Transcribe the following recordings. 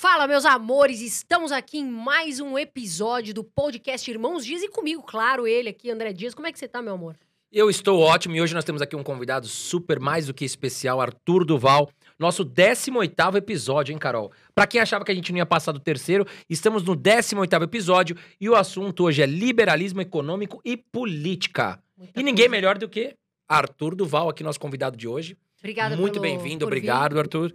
Fala, meus amores! Estamos aqui em mais um episódio do podcast Irmãos Dias e comigo, claro, ele aqui, André Dias. Como é que você tá, meu amor? Eu estou ótimo e hoje nós temos aqui um convidado super mais do que especial, Arthur Duval. Nosso 18º episódio, hein, Carol? Pra quem achava que a gente não ia passar do terceiro, estamos no 18º episódio e o assunto hoje é liberalismo econômico e política. Muita E ninguém coisa. melhor do que Arthur Duval, aqui nosso convidado de hoje. Obrigada Muito bem-vindo, por vir. obrigado, Arthur.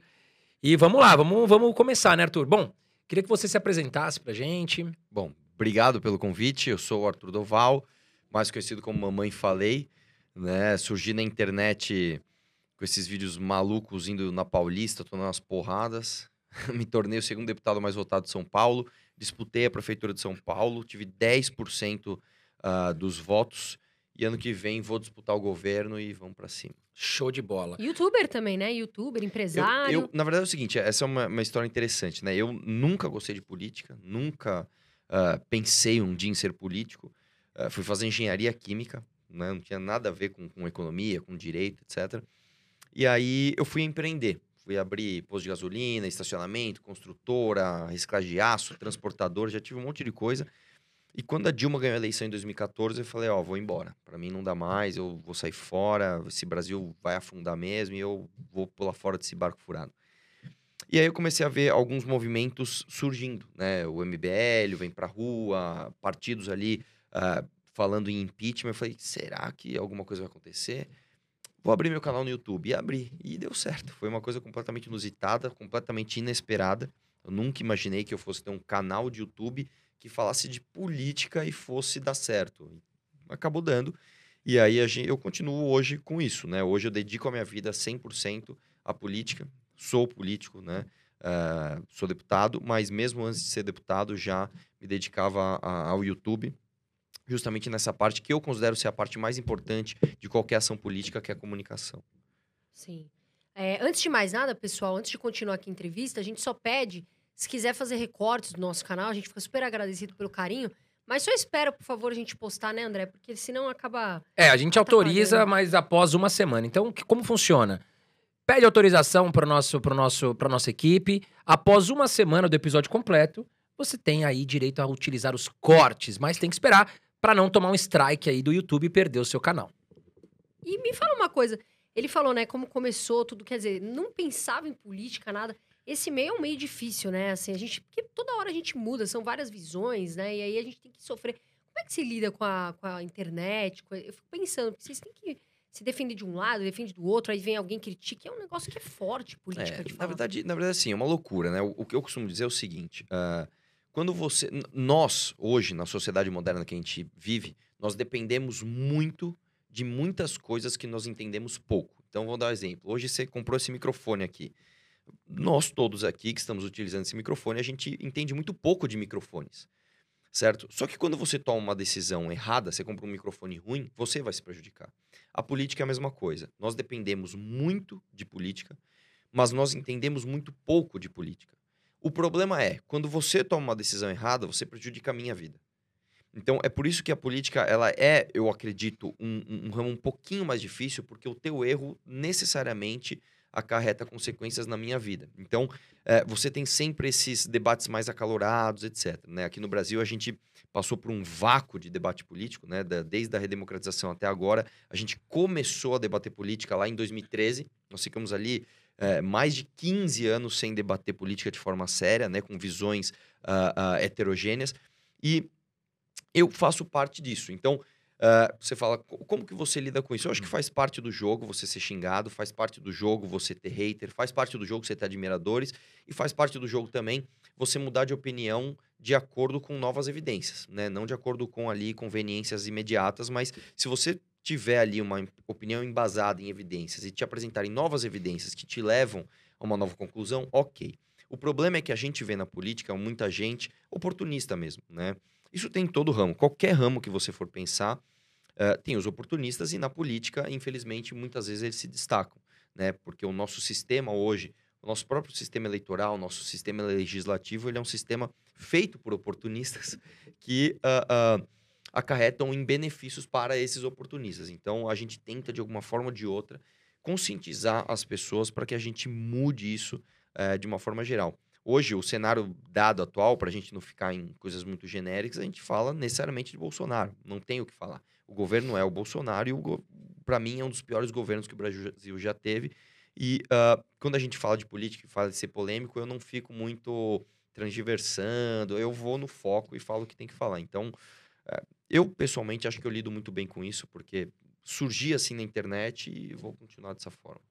E vamos lá, vamos, vamos começar, né, Arthur? Bom, queria que você se apresentasse pra gente. Bom, obrigado pelo convite. Eu sou o Arthur Doval, mais conhecido como Mamãe Falei. Né? Surgi na internet com esses vídeos malucos indo na Paulista, tomando umas porradas. Me tornei o segundo deputado mais votado de São Paulo. Disputei a prefeitura de São Paulo, tive 10% ah, dos votos. E ano que vem vou disputar o governo e vamos pra cima. Show de bola. Youtuber também, né? Youtuber, Eu- empresário. Eu, na verdade é o seguinte, essa é uma, uma história interessante, né? Eu nunca gostei de política, nunca ah, pensei um dia em ser político. Ah, fui fazer engenharia química, né? Não tinha nada a ver com, com economia, com direito, etc. E aí eu fui empreender. Fui abrir posto de gasolina, estacionamento, construtora, reciclagem de aço, transportador, já tive um monte de coisa. E quando a Dilma ganhou a eleição em 2014, eu falei, ó, vou embora. Pra mim não dá mais, eu vou sair fora, esse Brasil vai afundar mesmo e eu vou pular fora desse barco furado. E aí eu comecei a ver alguns movimentos surgindo, né? O MBL vem pra rua, partidos ali ah, falando em impeachment. Eu falei, será que alguma coisa vai acontecer? Vou abrir meu canal no YouTube. E abri. E deu certo. Foi uma coisa completamente inusitada, completamente inesperada. Eu nunca imaginei que eu fosse ter um canal de YouTube que falasse de política e fosse dar certo. Acabou dando. E aí a gen- eu continuo hoje com isso, né? Hoje eu dedico a minha vida 100% à política. Sou político, né? Ah, sou deputado, mas mesmo antes de ser deputado já me dedicava a- ao YouTube, justamente nessa parte que eu considero ser a parte mais importante de qualquer ação política, que é a comunicação. Sim. É, antes de mais nada, pessoal, antes de continuar aqui a entrevista, a gente só pede, se quiser fazer recortes do nosso canal, a gente fica super agradecido pelo carinho. Mas só espera, por favor, a gente postar, né, André? Porque senão acaba. É, a gente autoriza, mas após uma semana. Então, que- como funciona? Pede autorização para nosso, pro nosso, pra nossa equipe. Após uma semana do episódio completo, você tem aí direito a utilizar os cortes, mas tem que esperar para não tomar um strike aí do YouTube e perder o seu canal. E me fala uma coisa. Ele falou, né, como começou tudo, quer dizer, não pensava em política, nada. Esse meio é um meio difícil, né? Assim, a gente. Porque toda hora a gente muda, são várias visões, né? E aí a gente tem que sofrer. Como é que se lida com a, com a internet? com a- Eu fico pensando, porque vocês têm que se defender de um lado, defende do outro, aí vem alguém critica. É um negócio que é forte, política, É, de na falar. verdade, na verdade, assim, é uma loucura, né? O, o que eu costumo dizer é o seguinte: ah, quando você. Nós, hoje, na sociedade moderna que a gente vive, nós dependemos muito de muitas coisas que nós entendemos pouco. Então, vou dar um exemplo. Hoje você comprou esse microfone aqui. Nós todos aqui que estamos utilizando esse microfone, a gente entende muito pouco de microfones. Certo? Só que quando você toma uma decisão errada, você compra um microfone ruim, você vai se prejudicar. A política é a mesma coisa. Nós dependemos muito de política, mas nós entendemos muito pouco de política. O problema é, quando você toma uma decisão errada, você prejudica a minha vida. Então, é por isso que a política, ela é, eu acredito, um, um- um ramo um pouquinho mais difícil, porque o teu erro necessariamente acarreta consequências na minha vida. Então, eh, você tem sempre esses debates mais acalorados, etc. né? Aqui no Brasil, a gente passou por um vácuo de debate político, né? Da- desde a redemocratização até agora. A gente começou a debater política lá em 2013. Nós ficamos ali eh, mais de 15 anos sem debater política de forma séria, né? Com visões ah, ah, heterogêneas. E eu faço parte disso. Então, ah, você fala, "Co- como que você lida com isso? Eu acho que faz parte do jogo você ser xingado, faz parte do jogo você ter hater, faz parte do jogo você ter admiradores, e faz parte do jogo também você mudar de opinião de acordo com novas evidências, né? Não de acordo com ali conveniências imediatas, mas se você tiver ali uma opinião embasada em evidências e te apresentarem novas evidências que te levam a uma nova conclusão, ok. O problema é que a gente vê na política muita gente oportunista mesmo, né? Isso tem em todo ramo. Qualquer ramo que você for pensar, eh, tem os oportunistas e na política, infelizmente, muitas vezes eles se destacam, né? Porque o nosso sistema hoje, o nosso próprio sistema eleitoral, o nosso sistema legislativo, ele é um sistema feito por oportunistas que ah, ah, acarretam em benefícios para esses oportunistas. Então, a gente tenta, de alguma forma ou de outra, conscientizar as pessoas para que a gente mude isso eh, de uma forma geral. hoje, o cenário dado atual, para a gente não ficar em coisas muito genéricas, a gente fala necessariamente de Bolsonaro. Não tem o que falar. O governo é o Bolsonaro e, para mim, é um dos piores governos que o Brasil já teve. E uh, quando a gente fala de política e fala de ser polêmico, eu não fico muito transversando, eu vou no foco e falo o que tem que falar. Então, uh, eu pessoalmente acho que eu lido muito bem com isso, porque surgi assim na internet e vou continuar dessa forma.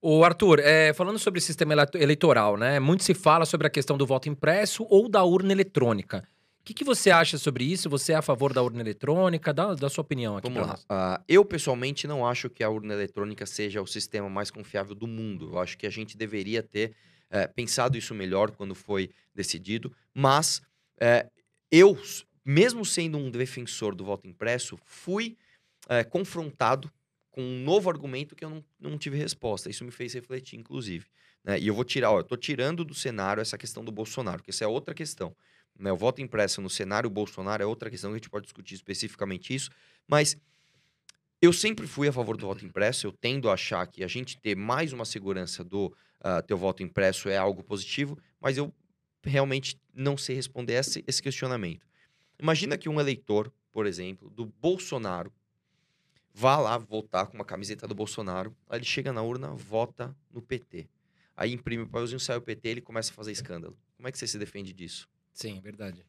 O Arthur, é, falando sobre o sistema eleitoral, né? Muito se fala sobre a questão do voto impresso ou da urna eletrônica. O que, que você acha sobre isso? Você é a favor da urna eletrônica? Dá, dá sua opinião aqui Vamos lá. Uh, eu, pessoalmente, não acho que a urna eletrônica seja o sistema mais confiável do mundo. Eu acho que a gente deveria ter é, pensado isso melhor quando foi decidido. Mas é, eu, mesmo sendo um defensor do voto impresso, fui é, confrontado com um novo argumento que eu não, não tive resposta. Isso me fez refletir, inclusive. Né? E eu vou tirar, ó, eu tô tirando do cenário essa questão do Bolsonaro, porque essa é outra questão. Né? O voto impresso no cenário Bolsonaro é outra questão que a gente pode discutir especificamente isso, mas eu sempre fui a favor do voto impresso. Eu tendo a achar que a gente ter mais uma segurança do uh, teu voto impresso é algo positivo, mas eu realmente não sei responder esse, esse questionamento. Imagina que um eleitor, por exemplo, do Bolsonaro, vá lá votar com uma camiseta do Bolsonaro, aí ele chega na urna, vota no PT. Aí imprime o papelzinho, sai o PT, ele começa a fazer escândalo. Como é que você se defende disso? Sim, verdade.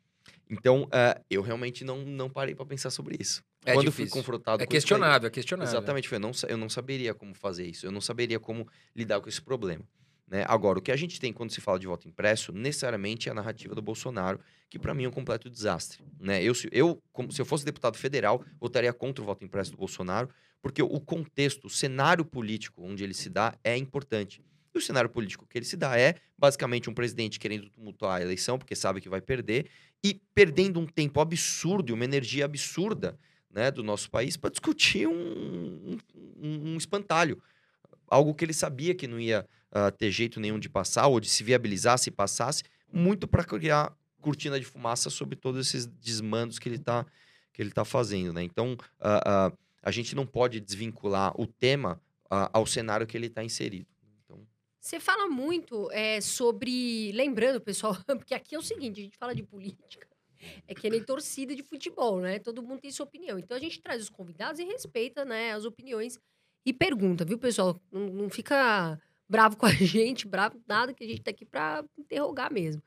Então, uh, eu realmente não, não parei para pensar sobre isso. É Quando difícil. eu fui confrontado é com questionável, isso, é questionável. Exatamente, eu não, eu não saberia como fazer isso. Eu não saberia como lidar com esse problema. Né? Agora, o que a gente tem quando se fala de voto impresso, necessariamente é a narrativa do Bolsonaro, que para mim é um completo desastre. Né? Eu, se, eu, como, se eu fosse deputado federal, votaria contra o voto impresso do Bolsonaro, porque o contexto, o cenário político onde ele se dá é importante. O cenário político que ele se dá é, basicamente, um presidente querendo tumultuar a eleição, porque sabe que vai perder, e perdendo um tempo absurdo e uma energia absurda né, do nosso país para discutir um, um, um espantalho algo que ele sabia que não ia uh, ter jeito nenhum de passar, ou de se viabilizar se passasse, muito para criar cortina de fumaça sobre todos esses desmandos que ele está que ele tá fazendo, né? Então, uh, uh, a gente não pode desvincular o tema ao cenário que ele está inserido. Você fala muito é, sobre. Lembrando, pessoal, porque aqui é o seguinte: a gente fala de política. É que nem torcida de futebol, né? Todo mundo tem sua opinião. Então a gente traz os convidados e respeita né, as opiniões e pergunta, viu, pessoal? Não, não fica bravo com a gente, bravo nada, que a gente tá aqui para interrogar mesmo.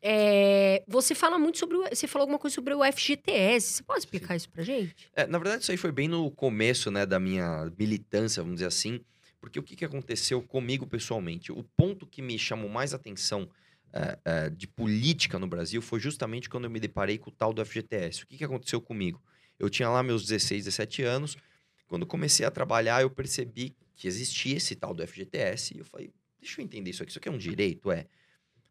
É, você fala muito sobre. Você falou alguma coisa sobre o FGTS. Você pode explicar Sim. isso pra gente? É, na verdade, isso aí foi bem no começo né, da minha militância, vamos dizer assim. Porque o que, que aconteceu comigo pessoalmente? O ponto que me chamou mais atenção é, é, de política no Brasil foi justamente quando eu me deparei com o tal do FGTS. O que, que aconteceu comigo? Eu tinha lá meus 16, 17 anos. Quando comecei a trabalhar, eu percebi que existia esse tal do FGTS e eu falei, deixa eu entender isso aqui, isso aqui é um direito? É.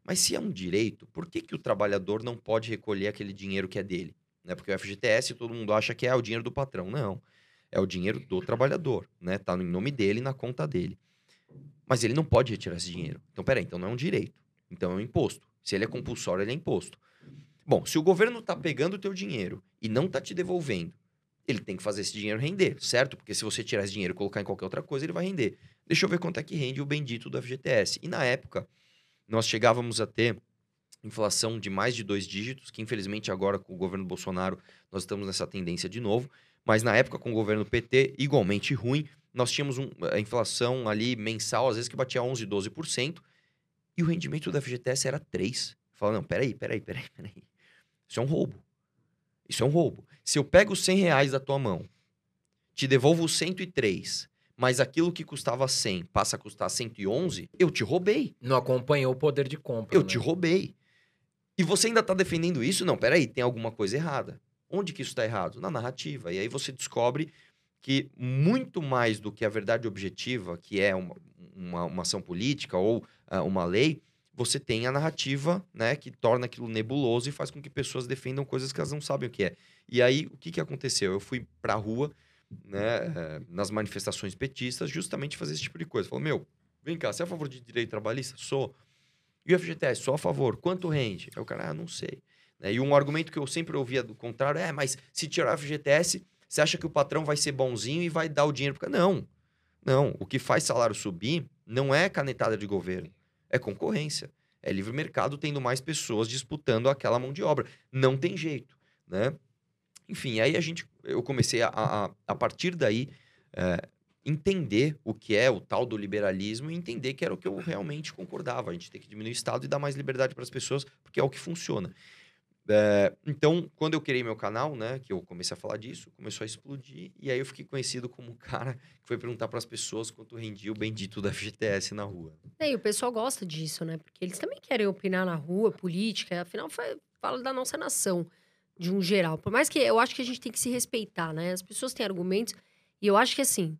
Mas se é um direito, por que, que o trabalhador não pode recolher aquele dinheiro que é dele? Né? Porque o FGTS todo mundo acha que é o dinheiro do patrão. Não. É o dinheiro do trabalhador, né? Tá no nome dele, na conta dele. Mas ele não pode retirar esse dinheiro. Então, peraí, então não é um direito. Então é um imposto. Se ele é compulsório, ele é imposto. Bom, se o governo tá pegando o teu dinheiro e não tá te devolvendo, ele tem que fazer esse dinheiro render, certo? Porque se você tirar esse dinheiro e colocar em qualquer outra coisa, ele vai render. Deixa eu ver quanto é que rende o bendito do FGTS. E na época, nós chegávamos a ter inflação de mais de dois dígitos, que infelizmente agora com o governo Bolsonaro nós estamos nessa tendência de novo. Mas na época com o governo PT, igualmente ruim, nós tínhamos um, a inflação ali mensal, às vezes que batia 11, 12%, e o rendimento do FGTS era 3%. Fala, não, peraí, peraí, peraí, peraí. Isso é um roubo. Isso é um roubo. Se eu pego 100 reais da tua mão, te devolvo 103, mas aquilo que custava 100 passa a custar 111, eu te roubei. Não acompanhou o poder de compra. Eu né? te roubei. E você ainda tá defendendo isso? Não, peraí, tem alguma coisa errada. Onde que isso está errado? Na narrativa. E aí você descobre que muito mais do que a verdade objetiva, que é uma, uma, uma ação política ou uh, uma lei, você tem a narrativa, né, que torna aquilo nebuloso e faz com que pessoas defendam coisas que elas não sabem o que é. E aí, o que, que aconteceu? Eu fui pra rua, né, eh, nas manifestações petistas, justamente fazer esse tipo de coisa. Falou, meu, vem cá, você é a favor de direito trabalhista? Sou. E o FGTS? Sou a favor. Quanto rende? Aí o cara, ah, não sei. Né? E um argumento que eu sempre ouvia do contrário é, mas se tirar o FGTS, você acha que o patrão vai ser bonzinho e vai dar o dinheiro? Porque não. Não. O que faz salário subir não é canetada de governo é concorrência. É livre mercado tendo mais pessoas disputando aquela mão de obra. Não tem jeito, né? Enfim, aí a gente, eu comecei a, a, a partir daí, é, entender o que é o tal do liberalismo e entender que era o que eu realmente concordava. A gente tem que diminuir o Estado e dar mais liberdade para as pessoas, porque é o que funciona. É, então, quando eu criei meu canal, né, que eu comecei a falar disso, começou a explodir, e aí eu fiquei conhecido como o cara que foi perguntar para as pessoas quanto rendia o bendito da FGTS na rua. É, e o pessoal gosta disso, né? Porque eles também querem opinar na rua, política, afinal, fala da nossa nação, de um geral. Por mais que eu acho que a gente tem que se respeitar, né? As pessoas têm argumentos, e eu acho que assim,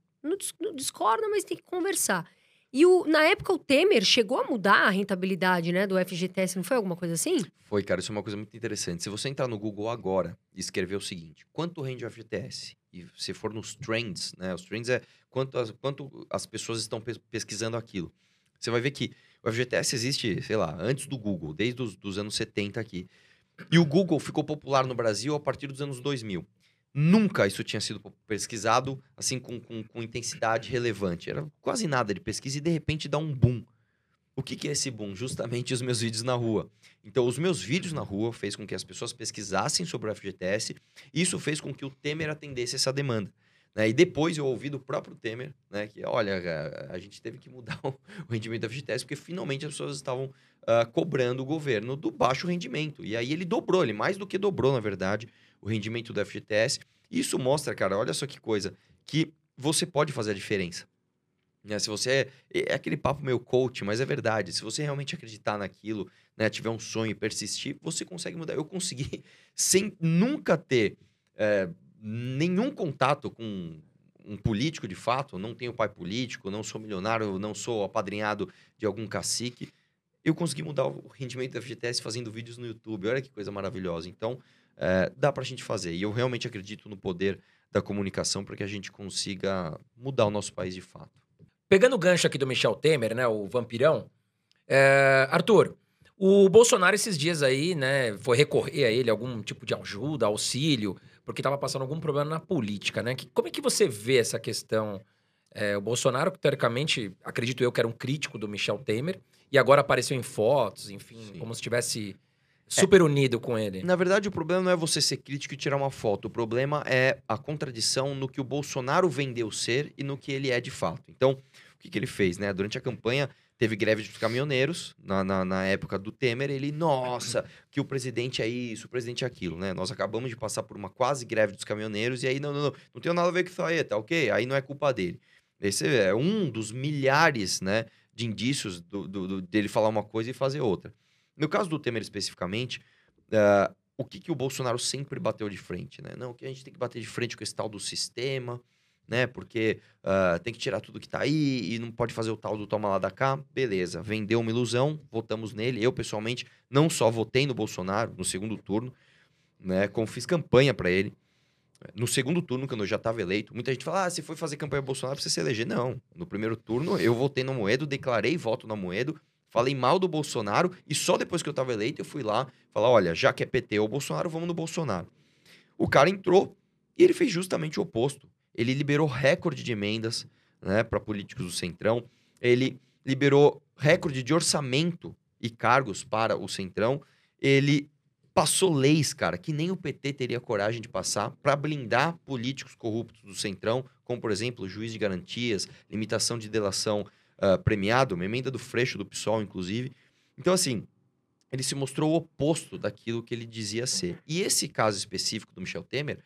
não discorda, mas tem que conversar. E o, na época o Temer chegou a mudar a rentabilidade, né, do FGTS, não foi alguma coisa assim? Foi, cara, isso é uma coisa muito interessante. Se você entrar no Google agora e escrever o seguinte: quanto rende o FGTS? E se for nos trends, né? Os trends é quanto as, quanto as pessoas estão pesquisando aquilo. Você vai ver que o FGTS existe, sei lá, antes do Google, desde os dos anos 70 aqui. E o Google ficou popular no Brasil a partir dos anos 2000. Nunca isso tinha sido pesquisado assim com, com, com, intensidade relevante. Era quase nada de pesquisa e de repente dá um boom. O que, que é esse boom? Justamente os meus vídeos na rua. Então, os meus vídeos na rua fez com que as pessoas pesquisassem sobre o FGTS e isso fez com que o Temer atendesse essa demanda. Né? E depois eu ouvi do próprio Temer, né, que olha, a, a gente teve que mudar o, rendimento do FGTS porque finalmente as pessoas estavam uh, cobrando o governo do baixo rendimento. E aí ele dobrou, ele mais do que dobrou, na verdade, o rendimento do FGTS. Isso mostra, cara, olha só que coisa, que você pode fazer a diferença. Né? Se você é, é aquele papo meio coach, mas é verdade. Se você realmente acreditar naquilo, né, tiver um sonho e persistir, você consegue mudar. Eu consegui sem nunca ter é, nenhum contato com um político de fato. Não tenho pai político, não sou milionário, não sou apadrinhado de algum cacique. Eu consegui mudar o rendimento da FGTS fazendo vídeos no YouTube. Olha que coisa maravilhosa. Então, é, dá para a gente fazer. E eu realmente acredito no poder da comunicação para que a gente consiga mudar o nosso país de fato. Pegando o gancho aqui do Michel Temer, né, o vampirão, é, Arthur, o Bolsonaro esses dias aí, né, foi recorrer a ele algum tipo de ajuda, auxílio, porque estava passando algum problema na política, né? Que, como é que você vê essa questão? É, o Bolsonaro, teoricamente, acredito eu que era um crítico do Michel Temer, e agora apareceu em fotos, enfim, Sim. como se tivesse super é, unido com ele. Na verdade, o problema não é você ser crítico e tirar uma foto. O problema é a contradição no que o Bolsonaro vendeu ser e no que ele é de fato. Então, o que, que ele fez, né? Durante a campanha, teve greve dos caminhoneiros, na, na, na, época do Temer, ele, nossa, que o presidente é isso, o presidente é aquilo, né? Nós acabamos de passar por uma quase greve dos caminhoneiros, e aí, não, não, não, não tem nada a ver com isso aí, tá ok? Aí não é culpa dele. Esse é um dos milhares, né, de indícios do, do, do dele falar uma coisa e fazer outra. No caso do Temer especificamente, uh, o que, que o Bolsonaro sempre bateu de frente, né? Não, que a gente tem que bater de frente com esse tal do sistema, né? Porque uh, tem que tirar tudo que tá aí e não pode fazer o tal do toma lá da cá. Beleza, vendeu uma ilusão, votamos nele. Eu, pessoalmente, não só votei no Bolsonaro no segundo turno, né? Como fiz campanha para ele. No segundo turno, quando eu já estava eleito, muita gente fala: ah, você foi fazer campanha Bolsonaro você se eleger. Não. No primeiro turno, eu votei no Moedo, declarei voto no Moedo, falei mal do Bolsonaro e só depois que eu estava eleito eu fui lá falar: olha, já que é PT ou Bolsonaro, vamos no Bolsonaro. O cara entrou e ele fez justamente o oposto. Ele liberou recorde de emendas né, para políticos do Centrão, ele liberou recorde de orçamento e cargos para o Centrão, ele passou leis, cara, que nem o PT teria coragem de passar para blindar políticos corruptos do Centrão, como, por exemplo, juiz de garantias, limitação de delação uh, premiado, uma emenda do Freixo, do PSOL, inclusive. Então, assim, ele se mostrou o oposto daquilo que ele dizia ser. E esse caso específico do Michel Temer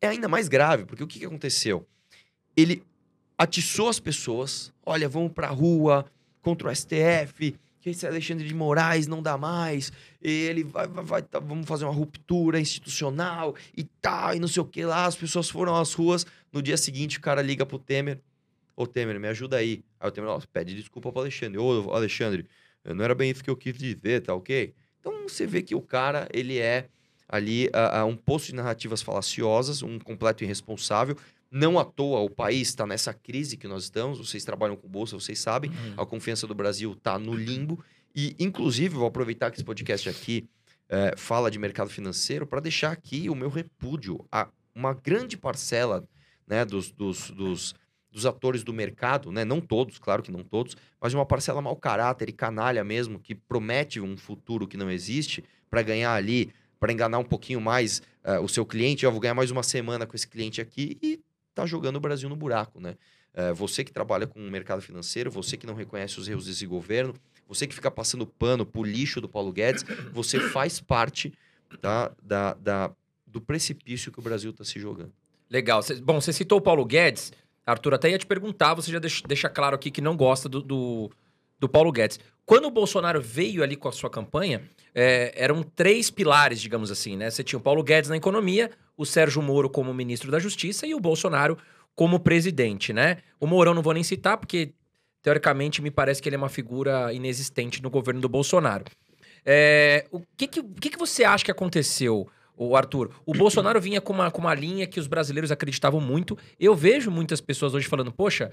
é ainda mais grave, porque o que, que aconteceu? Ele atiçou as pessoas, olha, vamos pra rua contra o STF, que esse Alexandre de Moraes não dá mais, ele vai, vai, vai tá, vamos fazer uma ruptura institucional e tal, tá, e não sei o que lá, as pessoas foram às ruas, no dia seguinte o cara liga pro Temer, Ô, Temer, me ajuda aí. Aí o Temer, pede desculpa pro Alexandre. Ô, Alexandre, não era bem isso que eu quis dizer, tá ok? Então você vê que o cara, ele é ali uh, uh, um posto de narrativas falaciosas, um completo irresponsável. Não à toa o país está nessa crise que nós estamos. Vocês trabalham com bolsa, vocês sabem. Uhum. A confiança do Brasil está no limbo. E, inclusive, vou aproveitar que esse podcast aqui uh, fala de mercado financeiro para deixar aqui o meu repúdio a uma grande parcela né, dos, dos, dos dos atores do mercado, né? Não todos, claro que não todos, mas uma parcela mau caráter e canalha mesmo, que promete um futuro que não existe para ganhar ali, para enganar um pouquinho mais uh, o seu cliente. Eu vou ganhar mais uma semana com esse cliente aqui e tá jogando o Brasil no buraco, né? Uh, você que trabalha com o mercado financeiro, você que não reconhece os erros desse governo, você que fica passando pano pro lixo do Paulo Guedes, você faz parte tá, da, da, do precipício que o Brasil está se jogando. Legal. Cê, bom, você citou o Paulo Guedes. Arthur, até ia te perguntar, você já deixa, claro aqui que não gosta do, do, do, Paulo Guedes. Quando o Bolsonaro veio ali com a sua campanha, é, eram três pilares, digamos assim, né? Você tinha o Paulo Guedes na economia, o Sérgio Moro como ministro da Justiça e o Bolsonaro como presidente, né? O Mourão não vou nem citar, porque teoricamente me parece que ele é uma figura inexistente no governo do Bolsonaro. É, o que, que, que, que você acha que aconteceu? O Arthur, o Bolsonaro vinha com uma, com uma linha que os brasileiros acreditavam muito. Eu vejo muitas pessoas hoje falando, poxa,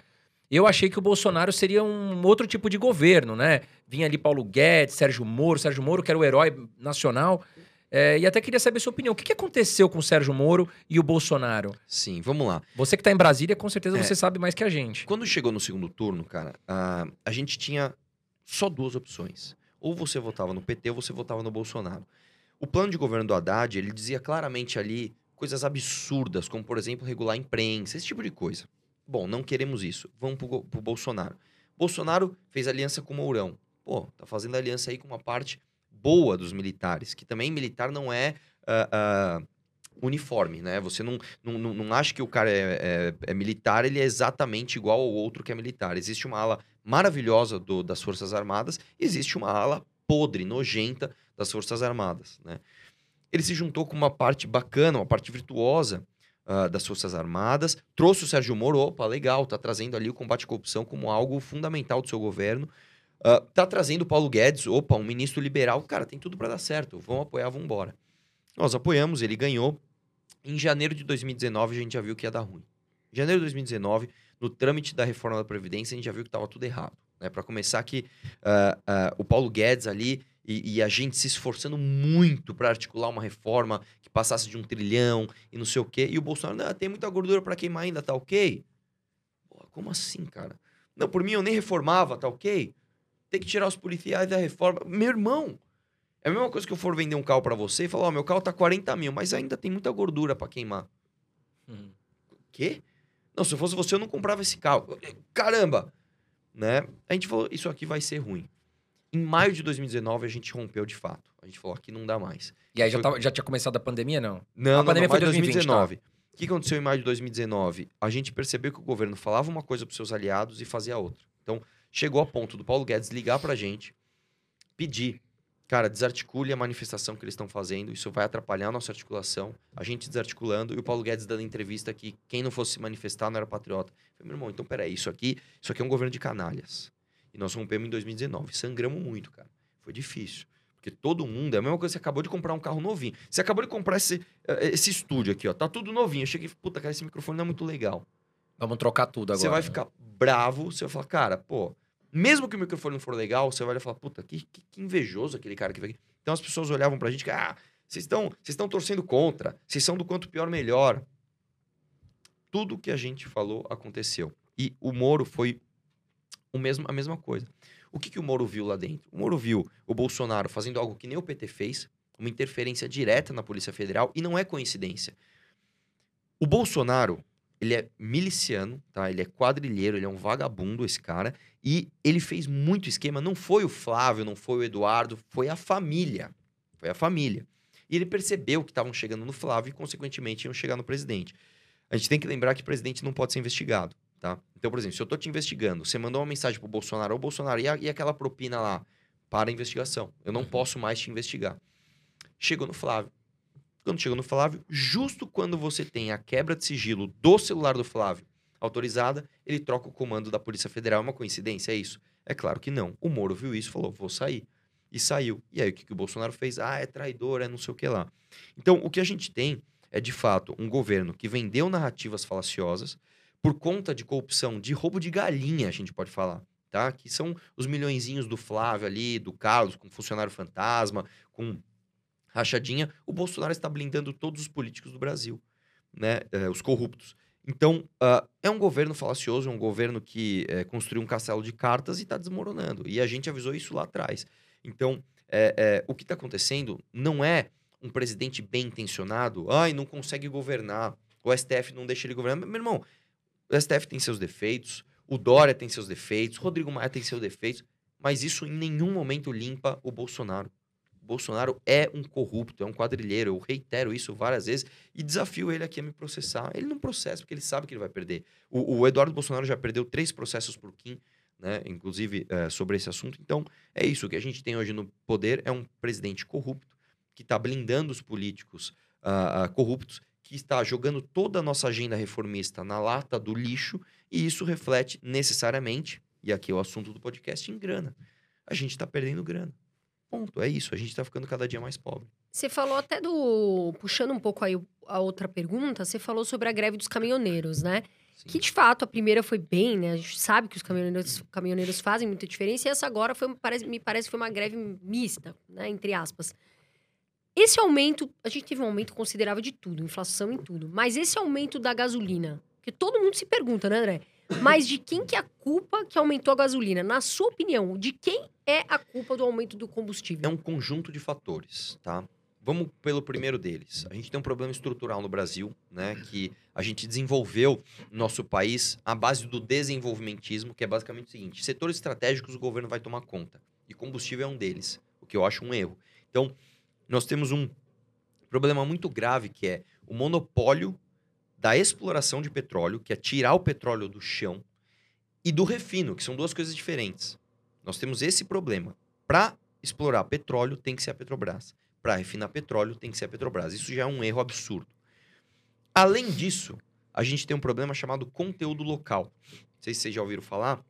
eu achei que o Bolsonaro seria um outro tipo de governo, né? Vinha ali Paulo Guedes, Sérgio Moro, Sérgio Moro, que era o herói nacional. É, e até queria saber sua opinião. O que, que aconteceu com o Sérgio Moro e o Bolsonaro? Sim, vamos lá. Você que está em Brasília, com certeza é, você sabe mais que a gente. Quando chegou no segundo turno, cara, a, a gente tinha só duas opções. Ou você votava no PT ou você votava no Bolsonaro. O plano de governo do Haddad, ele dizia claramente ali coisas absurdas, como, por exemplo, regular a imprensa, esse tipo de coisa. Bom, não queremos isso. Vamos pro, pro Bolsonaro. Bolsonaro fez aliança com o Mourão. Pô, tá fazendo aliança aí com uma parte boa dos militares, que também militar não é uh, uh, uniforme, né? Você não, não, não acha que o cara é, é, é, militar, ele é exatamente igual ao outro que é militar. Existe uma ala maravilhosa do, das Forças Armadas, existe uma ala podre, nojenta das Forças Armadas. Né? Ele se juntou com uma parte bacana, uma parte virtuosa uh, das Forças Armadas, trouxe o Sérgio Moro, opa, legal, tá trazendo ali o combate à corrupção como algo fundamental do seu governo. Uh, tá trazendo o Paulo Guedes, opa, um ministro liberal, cara, tem tudo para dar certo, vamos apoiar, vamos embora. Nós apoiamos, ele ganhou. Em janeiro de 2019, a gente já viu que ia dar ruim. Em janeiro de 2019, no trâmite da reforma da Previdência, a gente já viu que estava tudo errado. Né? Para começar, que uh, uh, o Paulo Guedes ali e, e a gente se esforçando muito para articular uma reforma que passasse de um trilhão e não sei o quê. E o Bolsonaro, não, tem muita gordura para queimar ainda, tá ok? Pô, como assim, cara? Não, por mim eu nem reformava, tá ok? Tem que tirar os policiais da reforma. Meu irmão, é a mesma coisa que eu for vender um carro para você e falar, ó, oh, meu carro tá 40 mil, mas ainda tem muita gordura para queimar. Hum. Quê? Não, se eu fosse você, eu não comprava esse carro. Caramba! Né? A gente falou, isso aqui vai ser ruim. Em maio de 2019, a gente rompeu de fato. A gente falou que não dá mais. E aí já, tava, já tinha começado a pandemia, não? Não, a pandemia não, foi 2019. Tá? O que aconteceu em maio de 2019? A gente percebeu que o governo falava uma coisa para seus aliados e fazia outra. Então, chegou a ponto do Paulo Guedes ligar para a gente, pedir, cara, desarticule a manifestação que eles estão fazendo, isso vai atrapalhar a nossa articulação, a gente desarticulando, e o Paulo Guedes dando entrevista que quem não fosse se manifestar não era patriota. Eu falei, meu irmão, então peraí, isso aqui, isso aqui é um governo de canalhas. E nós rompemos em 2019. Sangramos muito, cara. Foi difícil. Porque todo mundo, é a mesma coisa, você acabou de comprar um carro novinho. Você acabou de comprar esse, eh, esse estúdio aqui, ó. Tá tudo novinho. Eu cheguei, puta, cara, esse microfone não é muito legal. Vamos trocar tudo agora. Você vai ficar bravo, você vai falar, cara, pô, mesmo que o microfone não for legal, você vai falar, puta, que, que, que invejoso aquele cara que veio aqui. Então as pessoas olhavam pra gente, ah, vocês estão, vocês estão torcendo contra, vocês são do quanto pior melhor. Tudo que a gente falou aconteceu. E o Moro foi o mesmo, a mesma coisa. O que, que o Moro viu lá dentro? O Moro viu o Bolsonaro fazendo algo que nem o PT fez, uma interferência direta na Polícia Federal, e não é coincidência. O Bolsonaro, ele é miliciano, tá? Ele é quadrilheiro, ele é um vagabundo, esse cara. E ele fez muito esquema. Não foi o Flávio, não foi o Eduardo, foi a família. Foi a família. E ele percebeu que estavam chegando no Flávio e, consequentemente, iam chegar no presidente. A gente tem que lembrar que o presidente não pode ser investigado. Tá? Então, por exemplo, se eu tô te investigando, você mandou uma mensagem pro Bolsonaro, ou Bolsonaro, e, a, e aquela propina lá para a investigação? Eu não uhum. posso mais te investigar. Chegou no Flávio. Quando chegou no Flávio, justo quando você tem a quebra de sigilo do celular do Flávio autorizada, ele troca o comando da Polícia Federal. É uma coincidência, é isso? É claro que não. O Moro viu isso e falou: vou sair. E saiu. E aí o que, que o Bolsonaro fez? Ah, é traidor, é não sei o que lá. Então, o que a gente tem é, de fato, um governo que vendeu narrativas falaciosas, por conta de corrupção, de roubo de galinha, a gente pode falar, tá? Que são os milhõezinhos do Flávio ali, do Carlos, com funcionário fantasma, com rachadinha. O Bolsonaro está blindando todos os políticos do Brasil, né? É, os corruptos. Então, uh, é um governo falacioso, é um governo que é, construiu um castelo de cartas e está desmoronando. E a gente avisou isso lá atrás. Então, é, é, o que está acontecendo não é um presidente bem intencionado, ai, não consegue governar, o STF não deixa ele governar. Meu irmão, o STF tem seus defeitos, o Dória tem seus defeitos, o Rodrigo Maia tem seus defeitos, mas isso em nenhum momento limpa o Bolsonaro. Bolsonaro é um corrupto, é um quadrilheiro. Eu reitero isso várias vezes e desafio ele aqui a me processar. Ele não processa porque ele sabe que ele vai perder. O, o Eduardo Bolsonaro já perdeu três processos por Kim, né? Inclusive é, sobre esse assunto. Então é isso. O que a gente tem hoje no poder é um presidente corrupto que está blindando os políticos uh, corruptos, que está jogando toda a nossa agenda reformista na lata do lixo e isso reflete necessariamente, e aqui é o assunto do podcast, em grana. A gente está perdendo grana. Ponto, é isso. A gente está ficando cada dia mais pobre. Você falou até do. Puxando um pouco aí a outra pergunta, você falou sobre a greve dos caminhoneiros, né? Sim. Que de fato a primeira foi bem, né? A gente sabe que os caminhoneiros, caminhoneiros fazem muita diferença, e essa agora foi, parece, me parece que foi uma greve mista, né? Entre aspas. Esse aumento, a gente teve um aumento considerável de tudo, inflação em tudo. Mas esse aumento da gasolina, que todo mundo se pergunta, né, André? Mas de quem que é a culpa que aumentou a gasolina? Na sua opinião, de quem é a culpa do aumento do combustível? É um conjunto de fatores, tá? Vamos pelo primeiro deles. A gente tem um problema estrutural no Brasil, né? Que a gente desenvolveu nosso país à base do desenvolvimentismo, que é basicamente o seguinte: setores estratégicos o governo vai tomar conta. E combustível é um deles, o que eu acho um erro. Então, nós temos um problema muito grave que é o monopólio da exploração de petróleo, que é tirar o petróleo do chão, e do refino, que são duas coisas diferentes. Nós temos esse problema. Para explorar petróleo, tem que ser a Petrobras. Para refinar petróleo, tem que ser a Petrobras. Isso já é um erro absurdo. Além disso, a gente tem um problema chamado conteúdo local. Não sei se vocês já ouviram falar.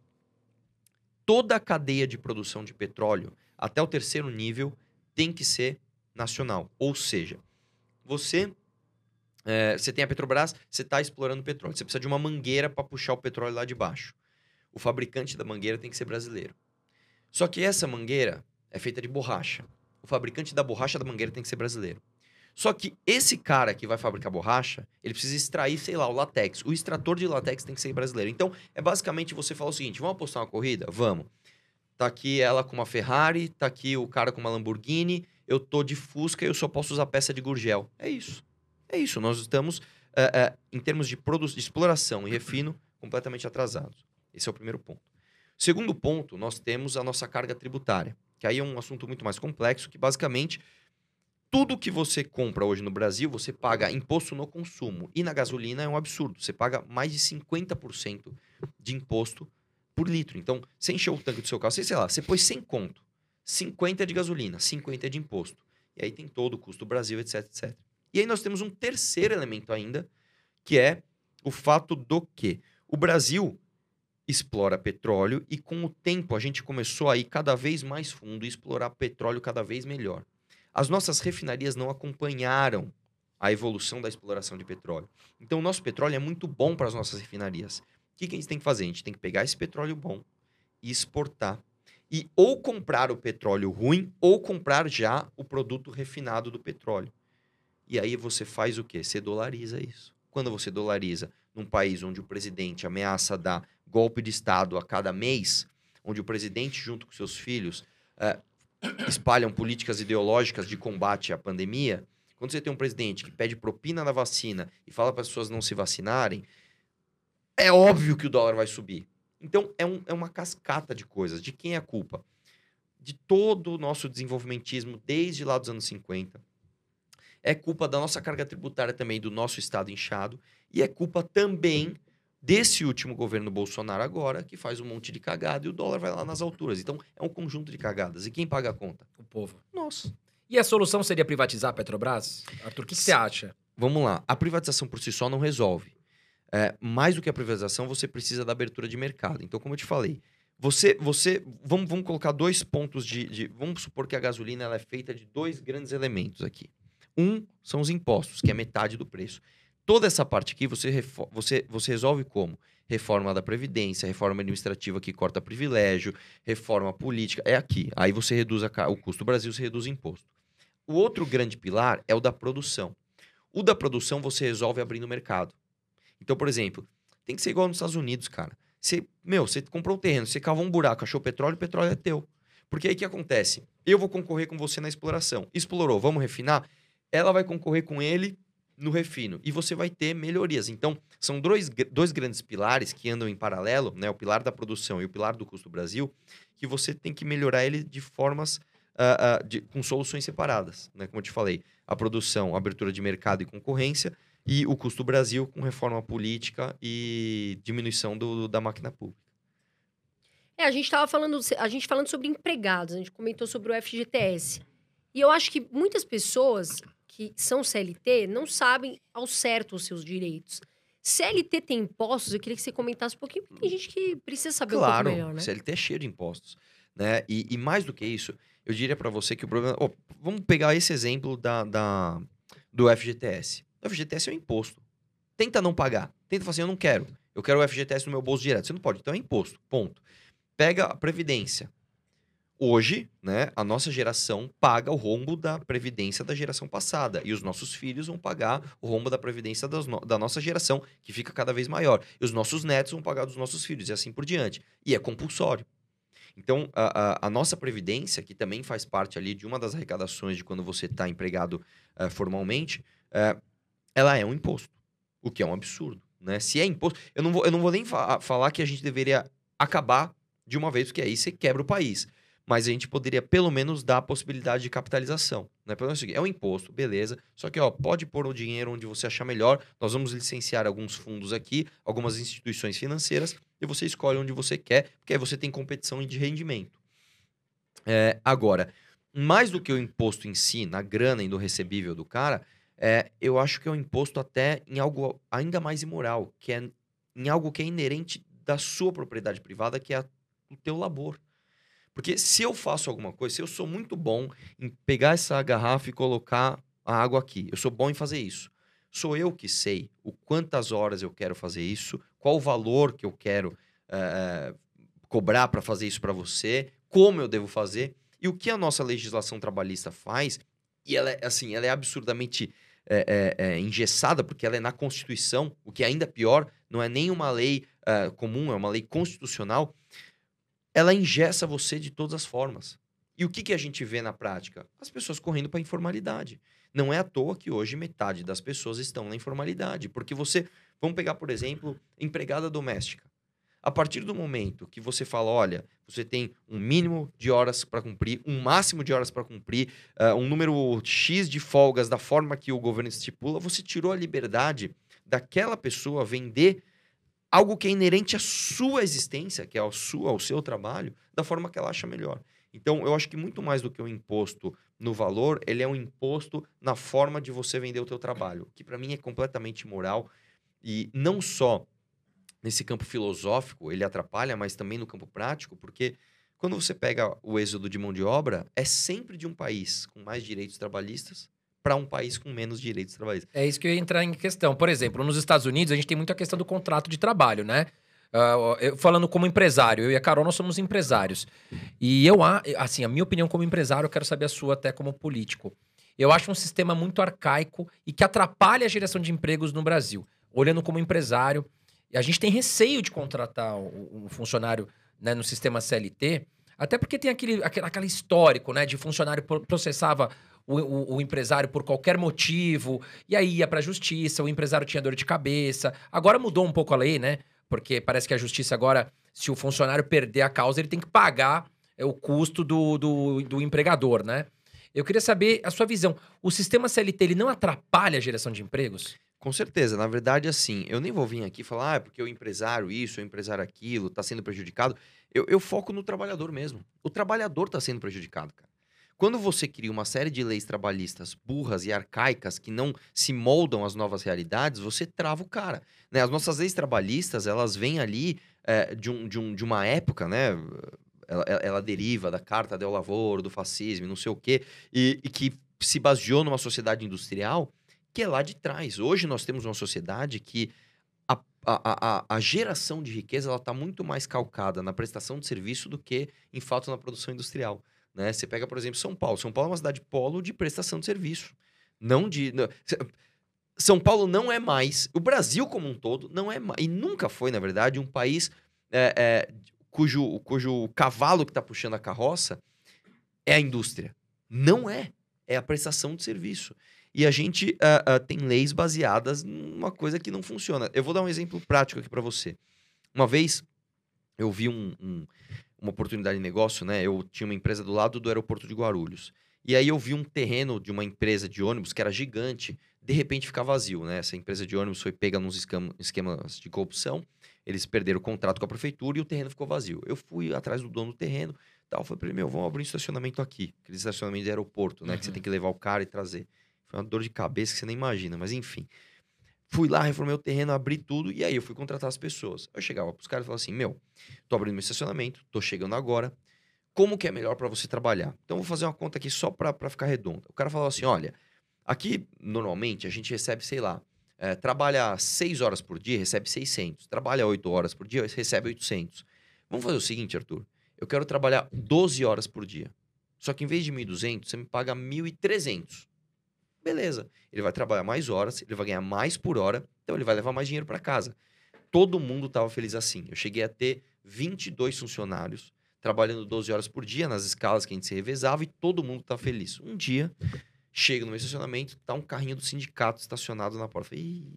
Toda a cadeia de produção de petróleo, até o terceiro nível, tem que ser nacional. Ou seja, você é, você tem a Petrobras, você está explorando petróleo. Você precisa de uma mangueira para puxar o petróleo lá de baixo. O fabricante da mangueira tem que ser brasileiro. Só que essa mangueira é feita de borracha. O fabricante da borracha da mangueira tem que ser brasileiro. Só que esse cara que vai fabricar borracha, ele precisa extrair, sei lá, o latex. O extrator de latex tem que ser brasileiro. Então, é basicamente você falar o seguinte: vamos apostar uma corrida? Vamos. Tá aqui ela com uma Ferrari, tá aqui o cara com uma Lamborghini, eu tô de Fusca e eu só posso usar peça de Gurgel. É isso. É isso, nós estamos, é, é, em termos de, de exploração e refino, completamente atrasados. Esse é o primeiro ponto. Segundo ponto, nós temos a nossa carga tributária, que aí é um assunto muito mais complexo, que basicamente tudo que você compra hoje no Brasil, você paga imposto no consumo. E na gasolina é um absurdo. Você paga mais de 50% de imposto por litro. Então, você encheu o tanque do seu carro, sei, sei lá, você pôs 100 conto. 50 é de gasolina, 50 é de imposto. E aí tem todo o custo do Brasil, etc, etc. E aí nós temos um terceiro elemento ainda, que é o fato do que o Brasil explora petróleo e com o tempo a gente começou a ir cada vez mais fundo e explorar petróleo cada vez melhor. As nossas refinarias não acompanharam a evolução da exploração de petróleo. Então o nosso petróleo é muito bom para as nossas refinarias. O que, que a gente tem que fazer? A gente tem que pegar esse petróleo bom e exportar. E ou comprar o petróleo ruim ou comprar já o produto refinado do petróleo. E aí você faz o quê? Você dolariza isso. Quando você dolariza num país onde o presidente ameaça dar golpe de Estado a cada mês, onde o presidente, junto com seus filhos, é, espalham políticas ideológicas de combate à pandemia, quando você tem um presidente que pede propina na vacina e fala para as pessoas não se vacinarem, é óbvio que o dólar vai subir. Então, é, um, é uma cascata de coisas. De quem é a culpa? De todo o nosso desenvolvimentismo desde lá dos anos 50 é culpa da nossa carga tributária também, do nosso Estado inchado, e é culpa também desse último governo Bolsonaro agora, que faz um monte de cagada e o dólar vai lá nas alturas. Então, é um conjunto de cagadas. E quem paga a conta? O povo. Nós. E a solução seria privatizar a Petrobras? Arthur, o que, que você acha? Vamos lá. A privatização por si só não resolve. É, mais do que a privatização, você precisa da abertura de mercado. Então, como eu te falei, você, você, vamos, vamos colocar dois pontos de, de, vamos supor que a gasolina ela é feita de dois grandes elementos aqui. Um são os impostos, que é metade do preço. Toda essa parte aqui você, você, você resolve como? Reforma da Previdência, reforma administrativa que corta privilégio, reforma política. É aqui. Aí você reduz a, o custo do Brasil, você reduz o imposto. O outro grande pilar é o da produção. O da produção você resolve abrindo o mercado. Então, por exemplo, tem que ser igual nos Estados Unidos, cara. Você, meu, você comprou um terreno, você cavou um buraco, achou petróleo, o petróleo é teu. Porque aí que acontece? Eu vou concorrer com você na exploração. Explorou, vamos refinar? Ela vai concorrer com ele no refino. E você vai ter melhorias. Então, são dois, dois grandes pilares que andam em paralelo, né? O pilar da produção e o pilar do custo Brasil, que você tem que melhorar ele de formas uh, uh, de, com soluções separadas. Né? Como eu te falei, a produção, a abertura de mercado e concorrência, e o custo Brasil com reforma política e diminuição do, da máquina pública. É, a gente estava falando, a gente falando sobre empregados, a gente comentou sobre o FGTS. E eu acho que muitas pessoas que são CLT não sabem ao certo os seus direitos. CLT tem impostos? Eu queria que você comentasse um pouquinho, porque tem gente que precisa saber claro, um pouco melhor, né? CLT é cheio de impostos. Né? E, e mais do que isso, eu diria para você que o problema. Oh, vamos pegar esse exemplo da, da, do FGTS. O FGTS é um imposto. Tenta não pagar. Tenta falar assim: eu não quero. Eu quero o FGTS no meu bolso direto. Você não pode, então é imposto. Ponto. Pega a Previdência. Hoje, né, a nossa geração paga o rombo da previdência da geração passada e os nossos filhos vão pagar o rombo da previdência no... da nossa geração, que fica cada vez maior. E os nossos netos vão pagar dos nossos filhos e assim por diante. E é compulsório. Então, a, a, a, nossa previdência, que também faz parte ali de uma das arrecadações de quando você está empregado uh, formalmente, uh, ela é um imposto, o que é um absurdo. Né? Se é imposto, eu não vou, eu não vou nem fa falar que a gente deveria acabar de uma vez, porque aí você quebra o país mas a gente poderia pelo menos dar a possibilidade de capitalização. Né? Pelo menos, é um imposto, beleza. Só que ó, pode pôr o dinheiro onde você achar melhor. Nós vamos licenciar alguns fundos aqui, algumas instituições financeiras, e você escolhe onde você quer, porque aí você tem competição de rendimento. É, agora, mais do que o imposto em si, na grana e no recebível do cara, é, eu acho que é um imposto até em algo ainda mais imoral, que é em algo que é inerente da sua propriedade privada, que é o teu labor. Porque se eu faço alguma coisa, se eu sou muito bom em pegar essa garrafa e colocar a água aqui, eu sou bom em fazer isso. Sou eu que sei o quantas horas eu quero fazer isso, qual o valor que eu quero é, cobrar para fazer isso para você, como eu devo fazer e o que a nossa legislação trabalhista faz. E ela é assim, ela é absurdamente é, é, engessada porque ela é na Constituição, o que é ainda pior, não é nem uma lei comum, é uma lei constitucional ela engessa você de todas as formas. E o que, que a gente vê na prática? As pessoas correndo para a informalidade. Não é à toa que hoje metade das pessoas estão na informalidade. Porque você. Vamos pegar, por exemplo, empregada doméstica. A partir do momento que você fala, olha, você tem um mínimo de horas para cumprir, um máximo de horas para cumprir, uh, um número X de folgas da forma que o governo estipula, você tirou a liberdade daquela pessoa vender algo que é inerente à sua existência, que é ao, sua, ao seu trabalho, da forma que ela acha melhor. Então, eu acho que muito mais do que um imposto no valor, ele é um imposto na forma de você vender o teu trabalho, que para mim é completamente imoral e não só nesse campo filosófico ele atrapalha, mas também no campo prático, porque quando você pega o êxodo de mão de obra, é sempre de um país com mais direitos trabalhistas para um país com menos direitos trabalhistas. É isso que eu ia entrar em questão. Por exemplo, nos Estados Unidos, a gente tem muito a questão do contrato de trabalho, né? Uh, eu, falando como empresário, eu e a Carol, nós somos empresários. E eu, assim, a minha opinião como empresário, eu quero saber a sua até como político. Eu acho um sistema muito arcaico e que atrapalha a geração de empregos no Brasil. Olhando como empresário, a gente tem receio de contratar um funcionário né, no sistema CLT, até porque tem aquele, aquele, aquele histórico, né, de funcionário processava o, o, o, empresário por qualquer motivo, e aí ia para a justiça, o empresário tinha dor de cabeça. Agora mudou um pouco a lei, né? Porque parece que a justiça agora, se o funcionário perder a causa, ele tem que pagar é, o custo do, do, do empregador, né? Eu queria saber a sua visão. O sistema CLT ele não atrapalha a geração de empregos? Com certeza. Na verdade, assim, eu nem vou vir aqui falar, ah, porque o empresário isso, o empresário aquilo, está sendo prejudicado. Eu, eu, foco no trabalhador mesmo. O trabalhador está sendo prejudicado, cara. Quando você cria uma série de leis trabalhistas burras e arcaicas que não se moldam às novas realidades, você trava o cara. Né? As nossas leis trabalhistas, elas vêm ali é, de, um, de, um, de uma época, né? Ela, ela, deriva da Carta del Lavoro, do fascismo, não sei o quê, e, e que se baseou numa sociedade industrial que é lá de trás. Hoje nós temos uma sociedade que a, a, a, a geração de riqueza está muito mais calcada na prestação de serviço do que em fato na produção industrial. Né? Você pega, por exemplo, São Paulo. São Paulo é uma cidade polo de prestação de serviço. Não de. Não, São Paulo não é mais, o Brasil como um todo não é mais, e nunca foi, na verdade, um país é, é, cujo, cujo cavalo que está puxando a carroça é a indústria. Não é. É a prestação de serviço. E a gente uh, uh, tem leis baseadas numa coisa que não funciona. Eu vou dar um exemplo prático aqui para você. Uma vez eu vi um, um, uma oportunidade de negócio, né? Eu tinha uma empresa do lado do aeroporto de Guarulhos. E aí eu vi um terreno de uma empresa de ônibus que era gigante, de repente ficar vazio, né? Essa empresa de ônibus foi pega nos esquemas de corrupção, eles perderam o contrato com a prefeitura e o terreno ficou vazio. Eu fui atrás do dono do terreno, tal, falei para ele, meu, vamos abrir um estacionamento aqui, aquele estacionamento de aeroporto, né? Uhum. Que você tem que levar o cara e trazer. Foi uma dor de cabeça que você nem imagina, mas enfim. Fui lá, reformei o terreno, abri tudo e aí eu fui contratar as pessoas. Eu chegava pros caras e falava assim: Meu, tô abrindo meu estacionamento, tô chegando agora. Como que é melhor para você trabalhar? Então vou fazer uma conta aqui só para ficar redonda. O cara falava assim: Olha, aqui normalmente a gente recebe, sei lá, é, trabalha 6 horas por dia, recebe 600. Trabalha 8 horas por dia, recebe 800. Vamos fazer o seguinte, Arthur. Eu quero trabalhar 12 horas por dia. Só que em vez de 1.200, você me paga 1.300. Beleza. Ele vai trabalhar mais horas, ele vai ganhar mais por hora, então ele vai levar mais dinheiro para casa. Todo mundo estava feliz assim. Eu cheguei a ter 22 funcionários trabalhando 12 horas por dia nas escalas que a gente se revezava e todo mundo estava feliz. Um dia, chego no meu estacionamento, tá um carrinho do sindicato estacionado na porta. Falei,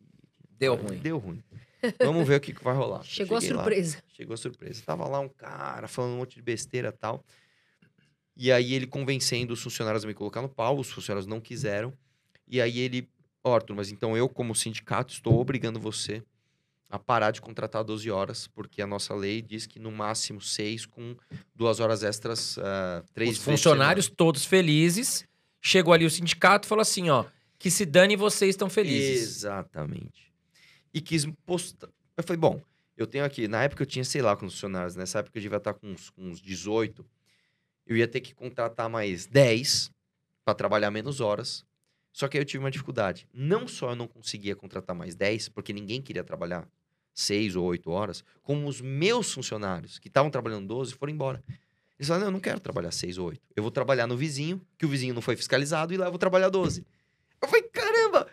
deu ruim. Deu ruim. Vamos ver o que, que vai rolar. Chegou a surpresa. Lá, chegou a surpresa. Tava lá um cara falando um monte de besteira e tal. E aí ele convencendo os funcionários a me colocar no pau, os funcionários não quiseram. E aí ele, ó, Arthur, mas então eu, como sindicato, estou obrigando você a parar de contratar 12 horas, porque a nossa lei diz que no máximo seis com duas horas extras, uh, três Os funcionários todos felizes. Chegou ali o sindicato e falou assim, ó, que se dane vocês estão felizes. Exatamente. E quis postar. Eu falei, bom, eu tenho aqui, na época eu tinha, sei lá, com funcionários, nessa época eu devia estar com uns, com uns 18. Eu ia ter que contratar mais 10 para trabalhar menos horas. Só que aí eu tive uma dificuldade. Não só eu não conseguia contratar mais 10, porque ninguém queria trabalhar 6 ou 8 horas, como os meus funcionários, que estavam trabalhando 12, foram embora. Eles falaram, não, eu não quero trabalhar 6 ou 8. Eu vou trabalhar no vizinho, que o vizinho não foi fiscalizado, e lá eu vou trabalhar 12. Eu falei, caramba!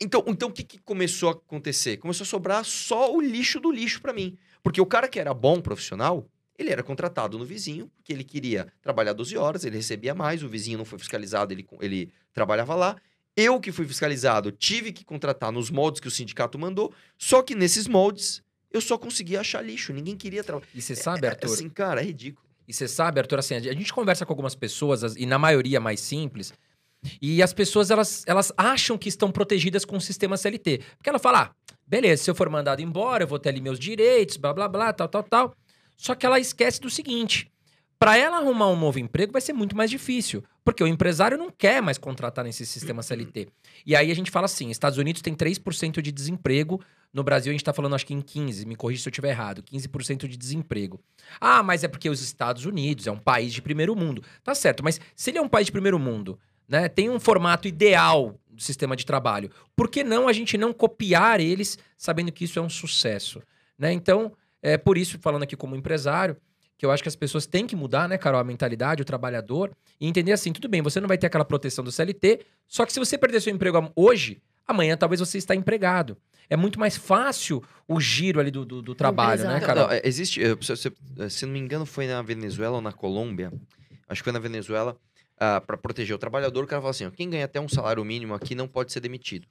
Então, então o que, que começou a acontecer? Começou a sobrar só o lixo do lixo para mim. Porque o cara que era bom profissional, ele era contratado no vizinho, porque ele queria trabalhar 12 horas, ele recebia mais, o vizinho não foi fiscalizado, ele, ele trabalhava lá. Eu que fui fiscalizado, tive que contratar nos moldes que o sindicato mandou, só que nesses moldes eu só conseguia achar lixo, ninguém queria trabalhar. E você sabe, é, é, Arthur? assim, cara, é ridículo. E você sabe, Arthur, assim, a gente conversa com algumas pessoas, e na maioria mais simples, e as pessoas, elas, elas acham que estão protegidas com o sistema CLT. Porque ela fala, ah, beleza, se eu for mandado embora, eu vou ter ali meus direitos, blá, blá, blá, tal, tal, tal. Só que ela esquece do seguinte: para ela arrumar um novo emprego vai ser muito mais difícil, porque o empresário não quer mais contratar nesse sistema CLT. E aí a gente fala assim: Estados Unidos tem 3% de desemprego, no Brasil a gente está falando acho que em 15, me corrija se eu estiver errado, 15% de desemprego. Ah, mas é porque os Estados Unidos é um país de primeiro mundo. Tá certo, mas se ele é um país de primeiro mundo, né, tem um formato ideal do sistema de trabalho, por que não a gente não copiar eles sabendo que isso é um sucesso? Né? Então, é por isso, falando aqui como empresário, que eu acho que as pessoas têm que mudar, né, Carol, a mentalidade, o trabalhador, e entender assim, tudo bem, você não vai ter aquela proteção do CLT, só que se você perder seu emprego hoje, amanhã talvez você está empregado. É muito mais fácil o giro ali do, do, do trabalho, né, Carol? Não, não, existe, se, se, não me engano, foi na Venezuela ou na Colômbia, acho que foi na Venezuela, uh, ah, para proteger o trabalhador, o cara falou assim, ó, quem ganha até um salário mínimo aqui não pode ser demitido.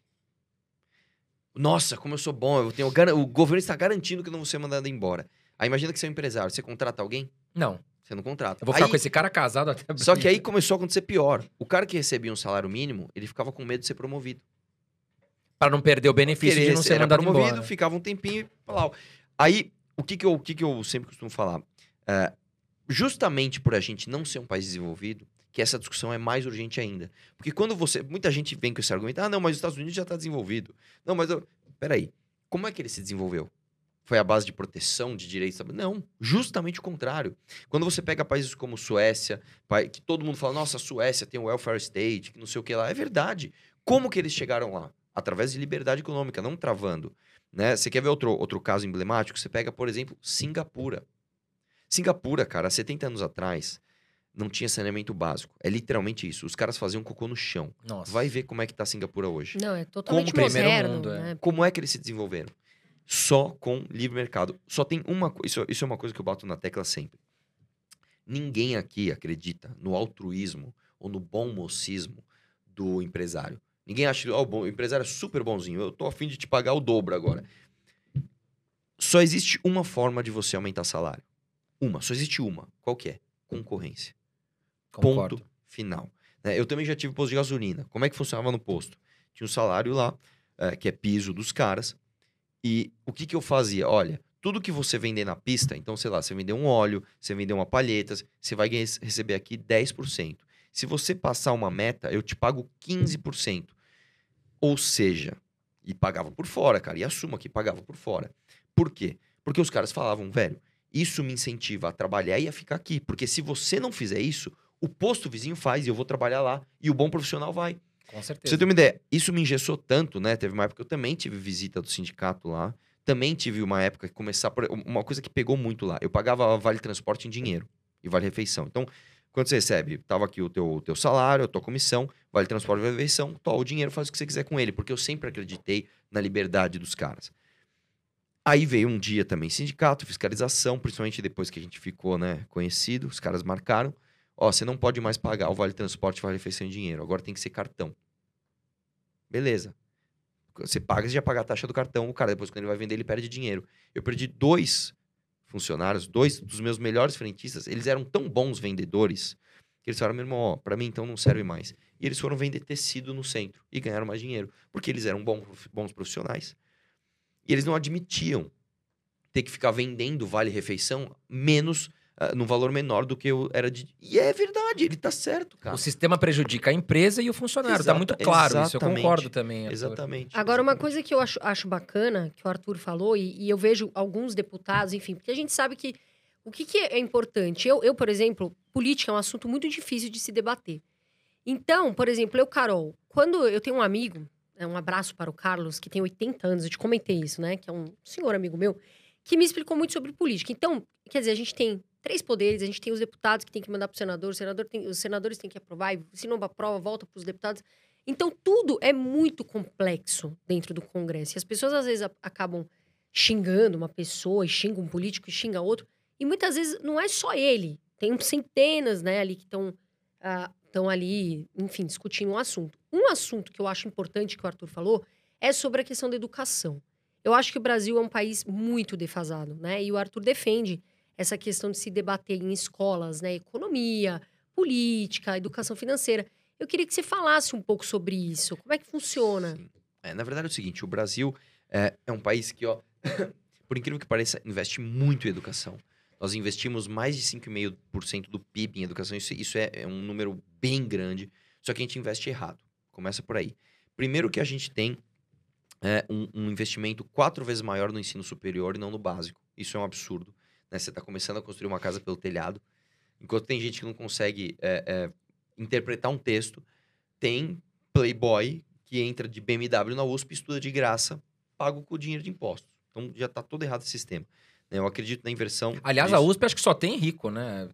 Nossa, como eu sou bom, eu tenho o governo está garantindo que eu não vou ser mandado embora. Aí imagina que você é um empresário, você contrata alguém? Não. Você não contrata. Eu vou ficar aí, com esse cara casado até. Só que aí começou a acontecer pior. O cara que recebia um salário mínimo, ele ficava com medo de ser promovido. Para não perder o benefício de não ser mandado promovido, embora. ficava um tempinho e falava. Aí, o que que eu, o que que eu sempre costumo falar? É, justamente por a gente não ser um país desenvolvido, que essa discussão é mais urgente ainda. Porque quando você. Muita gente vem com esse argumento, ah, não, mas os Estados Unidos já está desenvolvido. Não, mas. Eu, peraí. Como é que ele se desenvolveu? Foi a base de proteção de direitos? Não, justamente o contrário. Quando você pega países como Suécia, que todo mundo fala, nossa, Suécia tem o welfare state, que não sei o que lá, é verdade. Como que eles chegaram lá? Através de liberdade econômica, não travando. Né? Você quer ver outro, outro caso emblemático? Você pega, por exemplo, Singapura. Singapura, cara, há 70 anos atrás, não tinha saneamento básico. É literalmente isso. Os caras faziam cocô no chão. Nossa. Vai ver como é que tá Singapura hoje. Não, é totalmente Como primeiro moderno. mundo, é. né? Como é que eles se desenvolveram? Só com livre mercado. Só tem uma coisa. Isso, isso é uma coisa que eu bato na tecla sempre. Ninguém aqui acredita no altruísmo ou no bom mocismo do empresário. Ninguém acha que "Ó, o bom- o empresário é super bonzinho. Eu tô afim de te pagar o dobro agora. Só existe uma forma de você aumentar salário. Uma. Só existe uma. Qual que é? Concorrência. Concordo. Ponto final. né? Eu também já tive posto de gasolina. Como é que funcionava no posto? Tinha um salário lá, eh, que é piso dos caras. E o que, que eu fazia? Olha, tudo que você vender na pista, então, sei lá, você vender um óleo, você vender uma palheta, você vai receber aqui 10%. Se você passar uma meta, eu te pago 15%. Ou seja, e pagava por fora, cara. E assuma que pagava por fora. Por quê? Porque os caras falavam, velho, isso me incentiva a trabalhar e a ficar aqui. Porque se você não fizer isso, o posto vizinho faz e eu vou trabalhar lá. E o bom profissional vai. Com Pra certeza. você ter uma ideia, isso me engessou tanto, né? Teve uma época que eu também tive visita do sindicato lá. Também tive uma época que começar por uma coisa que pegou muito lá. Eu pagava vale transporte em dinheiro e vale refeição. Então, quando você recebe, tava aqui o teu, teu salário, a tua comissão, vale transporte e vale refeição, tó, o dinheiro faz o que você quiser com ele, porque eu sempre acreditei na liberdade dos caras. Aí veio um dia também sindicato, fiscalização, principalmente depois que a gente ficou, né, conhecido, os caras marcaram. Ó, você não pode mais pagar o vale transporte vale refeição em dinheiro, agora tem que ser cartão. Beleza. Você paga, você já paga a taxa do cartão, o cara depois quando ele vai vender ele perde dinheiro. Eu perdi dois funcionários, dois dos meus melhores frentistas, eles eram tão bons vendedores que eles falaram, meu irmão, ó, pra mim então não serve mais. E eles foram vender tecido no centro e ganharam mais dinheiro, porque eles eram bons profissionais. E eles não admitiam ter que ficar vendendo vale refeição menos ah, no valor menor do que eu era de. E é verdade, ele tá certo, cara. O sistema prejudica a empresa e o funcionário. tá Exata- muito claro isso. Eu exatamente. concordo também. Arthur. Exatamente. Agora, uma exatamente. coisa que eu acho, acho bacana, que o Arthur falou, e, e eu vejo alguns deputados, enfim, porque a gente sabe que o que, que é importante. Eu, eu, por exemplo, política é um assunto muito difícil de se debater. Então, por exemplo, eu, Carol, quando eu tenho um amigo, é, um abraço para o Carlos, que tem 80 anos, eu te comentei isso, né? Que é um senhor amigo meu, que me explicou muito sobre política. Então, quer dizer, a gente tem três poderes, a gente tem os deputados que tem que mandar para o senador, o senador tem, os senadores têm que aprovar, e se não aprova, volta para os deputados. Então, tudo é muito complexo dentro do Congresso. E as pessoas, às vezes, acabam xingando uma pessoa, e xinga um político, e xinga outro. E muitas vezes não é só ele. Tem centenas, né, ali que estão estão ali, enfim, discutindo um assunto. Um assunto que eu acho importante que o Arthur falou é sobre a questão da educação. Eu acho que o Brasil é um país muito defasado, né? E o Arthur defende essa questão de se debater em escolas, né? Economia, política, educação financeira. Eu queria que você falasse um pouco sobre isso. Como é que funciona? É, na verdade é o seguinte, o Brasil é, é um país que, ó, por incrível que pareça, investe muito em educação. Nós investimos mais de 5,5% do PIB em educação. Isso, isso é, é um número bem grande. Só que a gente investe errado. Começa por aí. Primeiro que a gente tem é, um, um investimento quatro vezes maior no ensino superior e não no básico. Isso é um absurdo. Né? Você está começando a construir uma casa pelo telhado. Enquanto tem gente que não consegue é, é, interpretar um texto, tem playboy que entra de BMW na USP, estuda de graça, paga com o dinheiro de impostos. Então já está todo errado esse sistema. né? Eu acredito na inversão. Aliás, a disso. USP acho que só tem rico, né?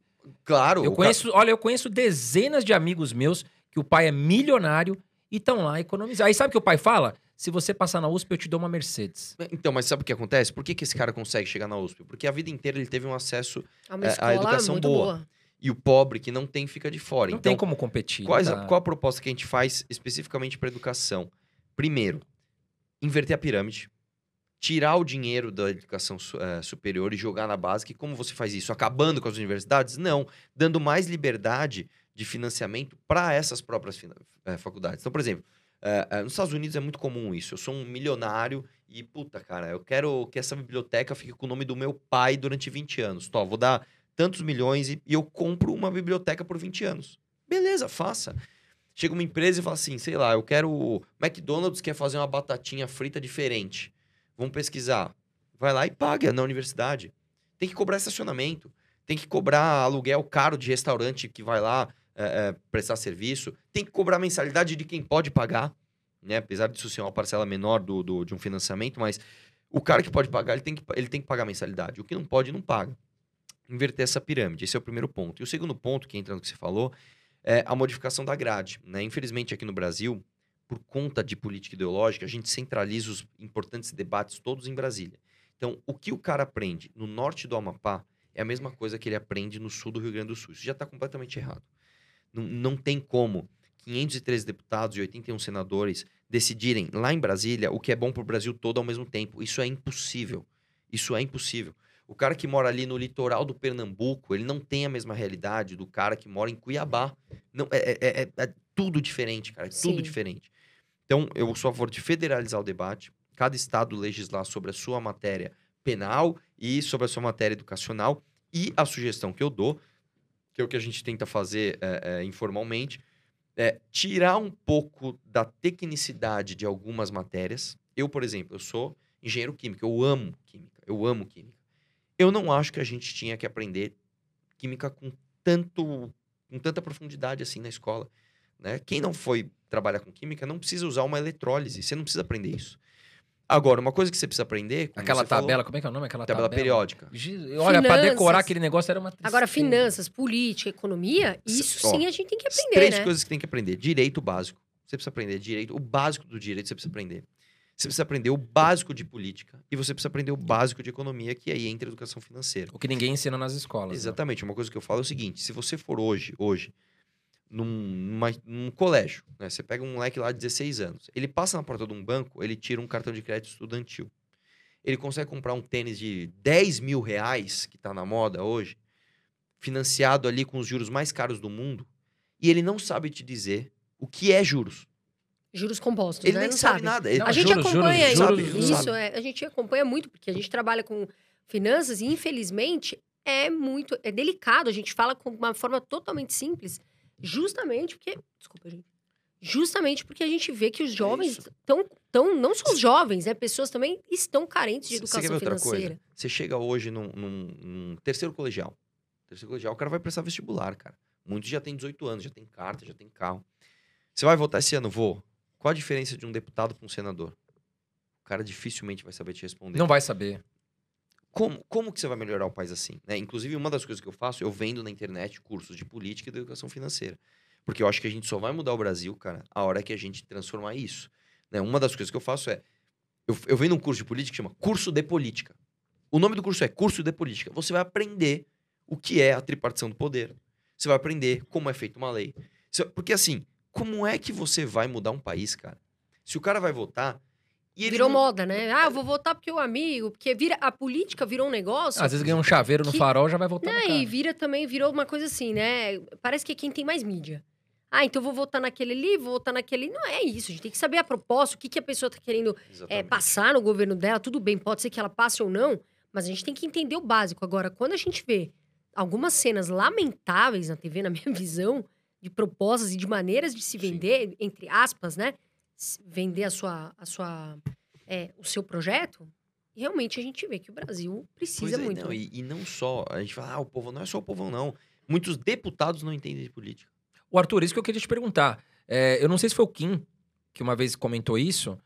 Claro. Eu conheço, olha, eu conheço dezenas de amigos meus que o pai é milionário e estão lá economizando. Aí sabe o que o pai fala? Se você passar na USP, eu te dou uma Mercedes. Então, mas sabe o que acontece? Por que, que esse cara consegue chegar na USP? Porque a vida inteira ele teve um acesso É uma É, educação boa. boa. e o pobre que não tem fica de fora. Não então, tem como competir. Quais tá? qual a proposta que a gente faz especificamente para educação? Primeiro, inverter a pirâmide, tirar o dinheiro da educação eh, superior e jogar na básica. E como você faz isso? Acabando com as universidades? Não, dando mais liberdade de financiamento para essas próprias eh, faculdades. Então, por exemplo, eh, eh, nos Estados Unidos é muito comum isso. Eu sou um milionário e, puta, cara, eu quero que essa biblioteca fique com o nome do meu pai durante 20 anos. Tó, vou dar tantos milhões e, e eu compro uma biblioteca por 20 anos. Beleza, faça. Chega uma empresa e fala assim, sei lá, eu quero. McDonald's quer fazer uma batatinha frita diferente. Vamos pesquisar. Vai lá e paga na universidade. Tem que cobrar estacionamento. Tem que cobrar aluguel caro de restaurante que vai lá é, é, prestar serviço. Tem que cobrar mensalidade de quem pode pagar. Né? Apesar disso ser uma parcela menor do, do- de um financiamento, mas o cara que pode pagar, ele tem que, ele tem que pagar mensalidade. O que não pode, não paga. inverter essa pirâmide. Esse é o primeiro ponto. E o segundo ponto, que entra no que você falou, é a modificação da grade. Né? Infelizmente, aqui no Brasil, por conta de política ideológica, a gente centraliza os importantes debates todos em Brasília. Então, o que o cara aprende no norte do Amapá é a mesma coisa que ele aprende no sul do Rio Grande do Sul. Isso já está completamente errado. Não, não tem como 513 deputados e 81 senadores decidirem lá em Brasília o que é bom para o Brasil todo ao mesmo tempo. Isso é impossível. Isso é impossível. O cara que mora ali no litoral do Pernambuco, ele não tem a mesma realidade do cara que mora em Cuiabá. Não, é, é, é, é tudo diferente, cara. É tudo Sim. diferente. Então, eu sou a favor de federalizar o debate, cada estado legislar sobre a sua matéria penal e sobre a sua matéria educacional. E a sugestão que eu dou, o que a gente tenta fazer é, é, informalmente, é tirar um pouco da tecnicidade de algumas matérias. Eu, por exemplo, eu sou engenheiro químico, eu amo química, eu amo química. Eu não acho que a gente tinha que aprender química com tanto com tanta profundidade assim na escola, né? Quem não foi trabalhar com química não precisa usar uma eletrólise, você não precisa aprender isso. Agora, uma coisa que você precisa aprender, Aquela você falou, tabela, como é que é o nome? Aquela tabela periódica. Gi- Olha, Finanças. decorar aquele negócio era uma tristeza. Agora, finanças, política, economia, isso ó, sim a gente tem que aprender, três né? coisas que tem que aprender. Direito básico. Você precisa aprender direito. O básico do direito você precisa aprender. Você precisa aprender o básico de política. E você precisa aprender o básico de economia, que aí entra a educação financeira. O que ninguém ensina nas escolas. né? Exatamente. Uma coisa que eu falo é o seguinte: se você for hoje, hoje, num, numa- num colégio, né? Você pega um moleque lá de 16 anos, ele passa na porta de um banco, ele tira um cartão de crédito estudantil. Ele consegue comprar um tênis de 10 mil reais, que tá na moda hoje, financiado ali com os juros mais caros do mundo, e ele não sabe te dizer o que é juros. Juros compostos, Ele né? nem Não sabe, sabe. nada. Não, A gente juros, acompanha juros, juros, isso, é, a gente acompanha muito, porque a gente trabalha com finanças e, infelizmente, é muito é delicado. A gente fala com uma forma totalmente simples, justamente porque. Desculpa, gente. Justamente porque a gente vê que os jovens isso. estão. Tão, não só os jovens, né? Pessoas também estão carentes de Você quer educação ver outra financeira. coisa? Você chega hoje num, num- num terceiro colegial. Terceiro colegial, o cara vai prestar vestibular, cara. Muitos já têm 18 anos, já tem carta, já tem carro. Você vai votar esse ano? Vou. Qual a diferença de um deputado para um senador? O cara dificilmente vai saber te responder. Não vai saber. Como, como que você vai melhorar o país assim? né? Inclusive, uma das coisas que eu faço, eu vendo na internet cursos de política e de educação financeira. Porque eu acho que a gente só vai mudar o Brasil, cara, a hora que a gente transformar isso. né? Uma das coisas que eu faço é. Eu, eu vendo um curso de política que chama Curso de Política. O nome do curso é Curso de Política. Você vai aprender o que é a tripartição do poder. Você vai aprender como é feita uma lei. Porque assim, como é que você vai mudar um país, cara? Se o cara vai votar. E Virou não- moda, né? Ah, eu vou votar porque o amigo, porque vira, a política virou um negócio. Às vezes ganha um chaveiro no Que- farol, já vai votar no cara. e vira também, virou uma coisa assim, né? Parece que é quem tem mais mídia. Ah, então eu vou votar naquele ali, vou votar naquele. Não é isso, a gente tem que saber a proposta, o que, que a pessoa tá querendo é, passar no governo dela. Tudo bem, pode ser que ela passe ou não, mas a gente tem que entender o básico. Agora, quando a gente vê algumas cenas lamentáveis na TV, na minha visão, de propostas e de maneiras de se Sim. vender, entre aspas, né? Vender a sua, a sua, é, o seu projeto, realmente a gente vê que o Brasil precisa Pois é, muito. não, e, e não só, a gente fala, ah, o povo não é só o povo não. Muitos deputados não entendem de política. O Arthur, isso que eu queria te perguntar. É, eu não sei se foi o Kim que uma vez comentou isso.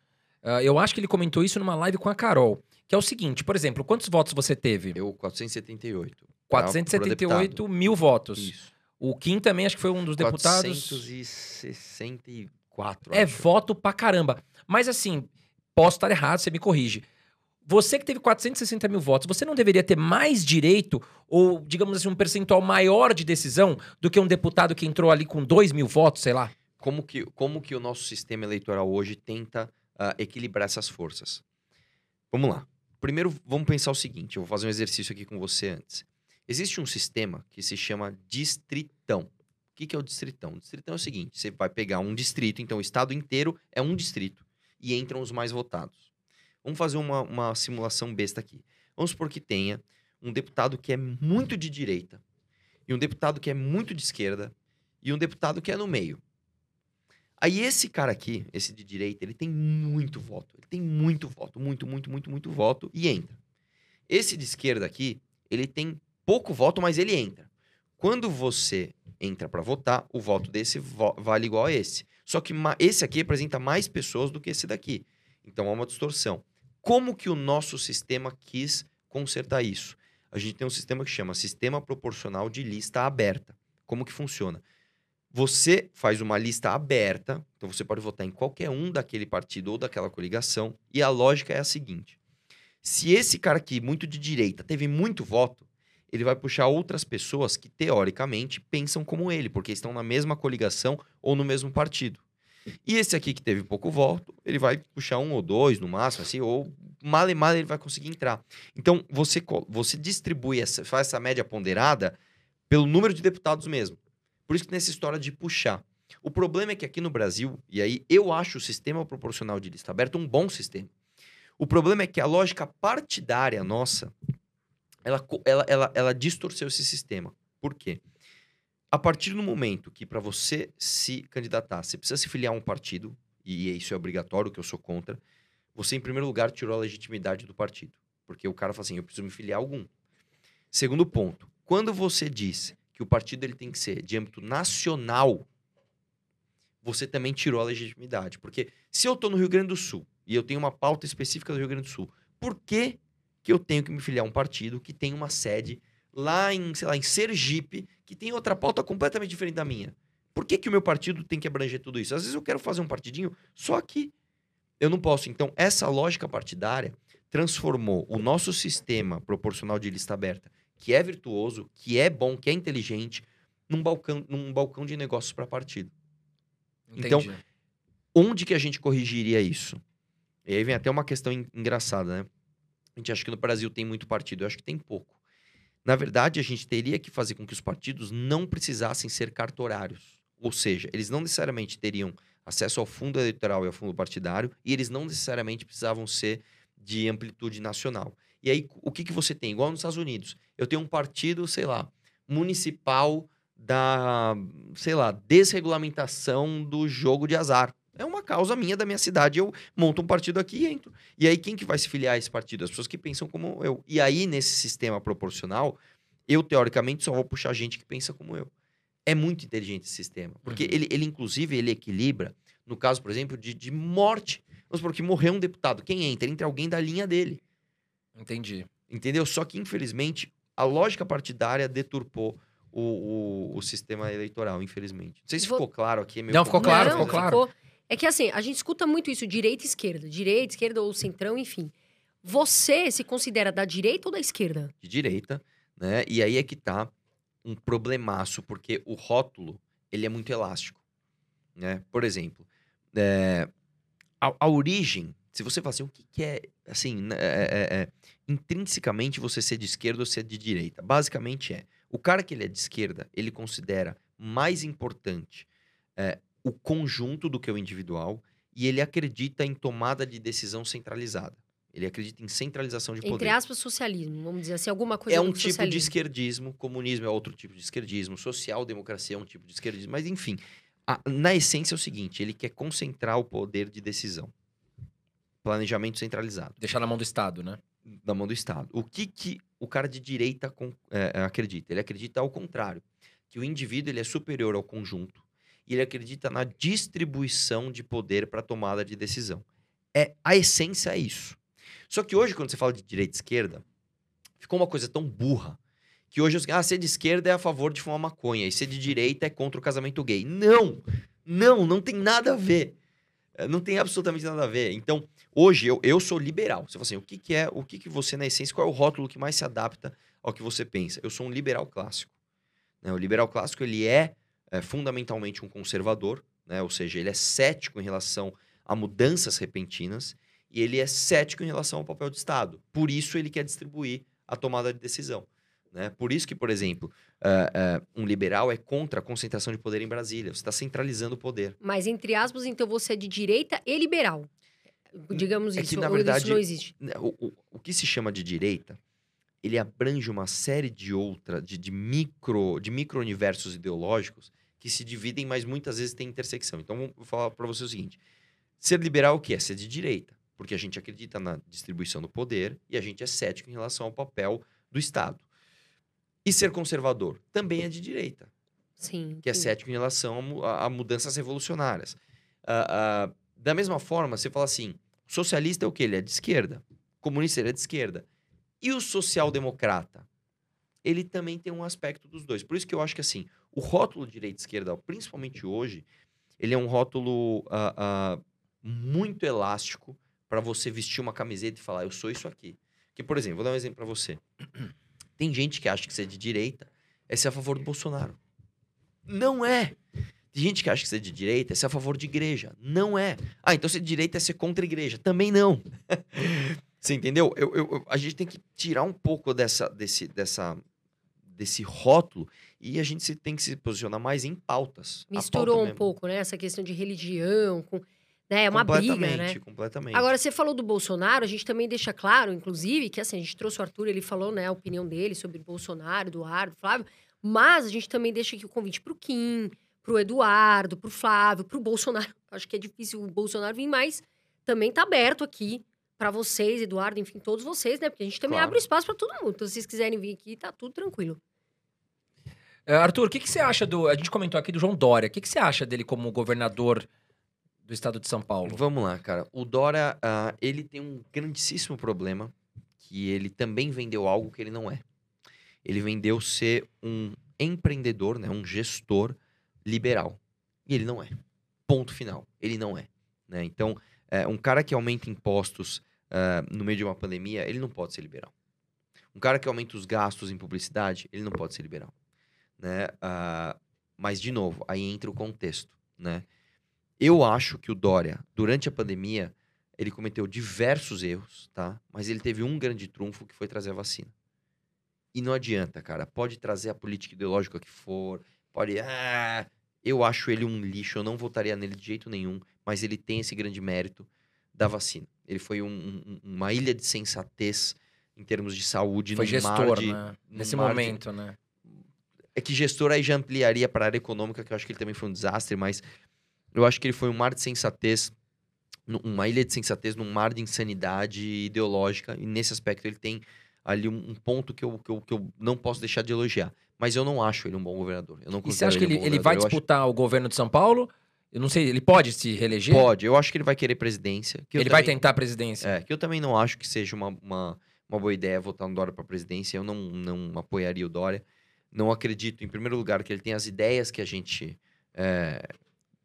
Ah, eu acho que ele comentou isso numa live com a Carol. Que é o seguinte, por exemplo, quantos votos você teve? Eu, 478. pra- pra 478 deputado. mil votos. Isso. O Kim também acho que foi um dos deputados. 464. É acho. voto pra caramba. Mas assim, posso estar errado, você me corrige. Você que teve 460 mil votos, você não deveria ter mais direito, ou, digamos assim, um percentual maior de decisão do que um deputado que entrou ali com 2 mil votos, sei lá? Como que, como que o nosso sistema eleitoral hoje tenta ah, equilibrar essas forças? Vamos lá. Primeiro, vamos pensar o seguinte: eu vou fazer um exercício aqui com você antes. Existe um sistema que se chama distritão. O que, que é o distritão? O distritão é o seguinte: você vai pegar um distrito, então o estado inteiro é um distrito, e entram os mais votados. Vamos fazer uma, uma simulação besta aqui. Vamos supor que tenha um deputado que é muito de direita, e um deputado que é muito de esquerda, e um deputado que é no meio. Aí esse cara aqui, esse de direita, ele tem muito voto. Ele tem muito voto, muito, muito, muito, muito voto e entra. Esse de esquerda aqui, ele tem pouco voto, mas ele entra. Quando você entra para votar, o voto desse vale igual a esse. Só que esse aqui representa mais pessoas do que esse daqui. Então há uma distorção. Como que o nosso sistema quis consertar isso? a gente tem um sistema que chama Sistema Proporcional de Lista Aberta. Como que funciona? Você faz uma lista aberta, então você pode votar em qualquer um daquele partido ou daquela coligação, e a lógica é a seguinte: se esse cara aqui, muito de direita, teve muito voto, ele vai puxar outras pessoas que, teoricamente, pensam como ele, porque estão na mesma coligação ou no mesmo partido. E esse aqui que teve pouco voto, ele vai puxar um ou dois no máximo, assim, ou mal e mal ele vai conseguir entrar. Então, você, você distribui, essa, faz essa média ponderada pelo número de deputados mesmo. Por isso que nessa história de puxar. O problema é que aqui no Brasil, e aí eu acho o sistema proporcional de lista aberta um bom sistema. O problema é que a lógica partidária nossa, ela, ela, ela, ela distorceu esse sistema. Por quê? A partir do momento que para você se candidatar, você precisa se filiar a um partido, e isso é obrigatório, que eu sou contra, você, em primeiro lugar, tirou a legitimidade do partido. Porque o cara fala assim, eu preciso me filiar a algum. Segundo ponto, quando você diz que o partido ele tem que ser de âmbito nacional, você também tirou a legitimidade. Porque se eu estou no Rio Grande do Sul e eu tenho uma pauta específica do Rio Grande do Sul, por que, que eu tenho que me filiar a um partido que tem uma sede lá em, sei lá, em Sergipe, que tem outra pauta completamente diferente da minha? Por que, que o meu partido tem que abranger tudo isso? Às vezes eu quero fazer um partidinho só aqui. Eu não posso. Então, essa lógica partidária transformou o nosso sistema proporcional de lista aberta que é virtuoso, que é bom, que é inteligente, num balcão, num balcão de negócios para partido. Entendi. Então, onde que a gente corrigiria isso? E aí vem até uma questão engraçada, né? A gente acha que no Brasil tem muito partido, eu acho que tem pouco. Na verdade, a gente teria que fazer com que os partidos não precisassem ser cartorários. Ou seja, eles não necessariamente teriam acesso ao fundo eleitoral e ao fundo partidário, e eles não necessariamente precisavam ser de amplitude nacional. E aí, o que, que você tem? Igual nos Estados Unidos. Eu tenho um partido, sei lá, municipal da, sei lá, desregulamentação do jogo de azar. É uma causa minha da minha cidade. Eu monto um partido aqui e entro. E aí, quem que vai se filiar a esse partido? As pessoas que pensam como eu. E aí, nesse sistema proporcional, eu, teoricamente, só vou puxar gente que pensa como eu. É muito inteligente esse sistema. Porque uhum. ele, ele, inclusive, ele equilibra, no caso, por exemplo, de, de morte. Vamos supor que morreu um deputado. Quem entra? Entra alguém da linha dele. Entendi. Entendeu? Só que, infelizmente, a lógica partidária deturpou o, o, o sistema eleitoral, infelizmente. Não sei se Vou... ficou claro aqui. É Não, ficou claro, Não, ficou claro. Ficou... É que assim, a gente escuta muito isso, direita e esquerda. Direita, esquerda ou centrão, enfim. Você se considera da direita ou da esquerda? De direita, né? E aí é que tá um problemaço, porque o rótulo, ele é muito elástico, né? Por exemplo, é, a, a origem se você fala assim, o que, que é, assim, né, é, é, é, intrinsecamente você ser de esquerda ou ser de direita? Basicamente é, o cara que ele é de esquerda, ele considera mais importante é, o conjunto do que o individual e ele acredita em tomada de decisão centralizada. Ele acredita em centralização de poder. Entre aspas, socialismo, vamos dizer assim, alguma coisa É um tipo socialismo. de esquerdismo, comunismo é outro tipo de esquerdismo, social-democracia é um tipo de esquerdismo, mas enfim, a, na essência é o seguinte, ele quer concentrar o poder de decisão planejamento centralizado. Deixar na mão do Estado, né? Na mão do Estado. O que, que o cara de direita com, é, é, acredita? Ele acredita ao contrário, que o indivíduo ele é superior ao conjunto e ele acredita na distribuição de poder para tomada de decisão. É a essência é isso. Só que hoje quando você fala de direita e esquerda, ficou uma coisa tão burra que hoje ah, ser de esquerda é a favor de fumar maconha e ser de direita é contra o casamento gay. Não, não, não tem nada a ver. É, não tem absolutamente nada a ver. Então, hoje eu, eu sou liberal. Você fala assim, o que, que é, o que, que você, na essência, qual é o rótulo que mais se adapta ao que você pensa? Eu sou um liberal clássico. Né? O liberal clássico, ele é, é fundamentalmente um conservador, né? ou seja, ele é cético em relação a mudanças repentinas e ele é cético em relação ao papel do Estado. Por isso, ele quer distribuir a tomada de decisão. Né? Por isso que, por exemplo, uh, uh, um liberal é contra a concentração de poder em Brasília. Você está centralizando o poder. Mas, entre aspas, então você é de direita e liberal. Digamos é isso, que, na verdade, isso não existe. Né, o, o, o, que se chama de direita, ele abrange uma série de outra, de, de micro, de micro-universos ideológicos que se dividem, mas muitas vezes tem intersecção. Então, vou falar para você o seguinte. Ser liberal o que é? Ser de direita. Porque a gente acredita na distribuição do poder e a gente é cético em relação ao papel do Estado. E ser conservador também é de direita. Sim. Que é cético em relação a, a mudanças revolucionárias. Uh, uh, da mesma forma, você fala assim: socialista é o quê? Ele é de esquerda. Comunista ele é de esquerda. E o social-democrata? ele também tem um aspecto dos dois. Por isso que eu acho que assim, o rótulo direita e esquerda, principalmente hoje, ele é um rótulo ah, ah, muito elástico para você vestir uma camiseta e falar, eu sou isso aqui. Que, por exemplo, vou dar um exemplo para você. Tem gente que acha que ser de direita é ser a favor do Bolsonaro. Não é. Tem gente que acha que ser de direita é ser a favor de igreja. Não é. Ah, então ser de direita é ser contra a igreja. Também não. você entendeu? Eu, eu, eu, a gente tem que tirar um pouco dessa, desse, dessa, desse rótulo e a gente se, tem que se posicionar mais em pautas. Misturou pauta um pouco, né? Essa questão de religião com... Né? É uma briga, né? Completamente. Agora, você falou do Bolsonaro, a gente também deixa claro, inclusive, que assim, a gente trouxe o Arthur, ele falou né, a opinião dele sobre Bolsonaro, Eduardo, Flávio, mas a gente também deixa aqui o convite pro Kim, pro Eduardo, pro Flávio, pro Bolsonaro. Acho que é difícil o Bolsonaro vir, mas também tá aberto aqui para vocês, Eduardo, enfim, todos vocês, né? Porque a gente também Claro. abre espaço para todo mundo. Então, se vocês quiserem vir aqui, tá tudo tranquilo. É, Arthur, o que, que você acha do. A gente comentou aqui do João Dória. O que, que você acha dele como governador do estado de São Paulo? Vamos lá, cara. O Dória, ah, ele tem um grandíssimo problema que ele também vendeu algo que ele não é. Ele vendeu ser um empreendedor, né, um gestor liberal. E ele não é. Ponto final. Ele não é. Né? Então, é, um cara que aumenta impostos ah, no meio de uma pandemia, ele não pode ser liberal. Um cara que aumenta os gastos em publicidade, ele não pode ser liberal. Né? Ah, mas, de novo, aí entra o contexto. Né? Eu acho que o Dória, durante a pandemia, ele cometeu diversos erros, tá? Mas ele teve um grande trunfo que foi trazer a vacina. E não adianta, cara. Pode trazer a política ideológica que for, pode. Ah, eu acho ele um lixo, eu não votaria nele de jeito nenhum, mas ele tem esse grande mérito da vacina. Ele foi um- um- uma ilha de sensatez em termos de saúde, Foi gestor, de- né? Nesse mar de- momento, né? É que gestor aí já ampliaria para a área econômica, que eu acho que ele também foi um desastre, mas eu acho que ele foi um mar de sensatez, uma ilha de sensatez num mar de insanidade ideológica, e nesse aspecto ele tem ali um, um ponto que eu, que, eu, que eu não posso deixar de elogiar. Mas eu não acho ele um bom governador. Eu não E você acha que um ele, bom ele vai. Eu acho- disputar o governo de São Paulo? Eu não sei, ele pode se reeleger? Pode, eu acho que ele vai querer presidência. que Ele vai também- tentar a presidência. É, que eu também não acho que seja uma, uma, uma boa ideia votar no Dória para presidência. Eu não, não apoiaria o Dória. Não acredito, em primeiro lugar, que ele tem as ideias que a gente. é,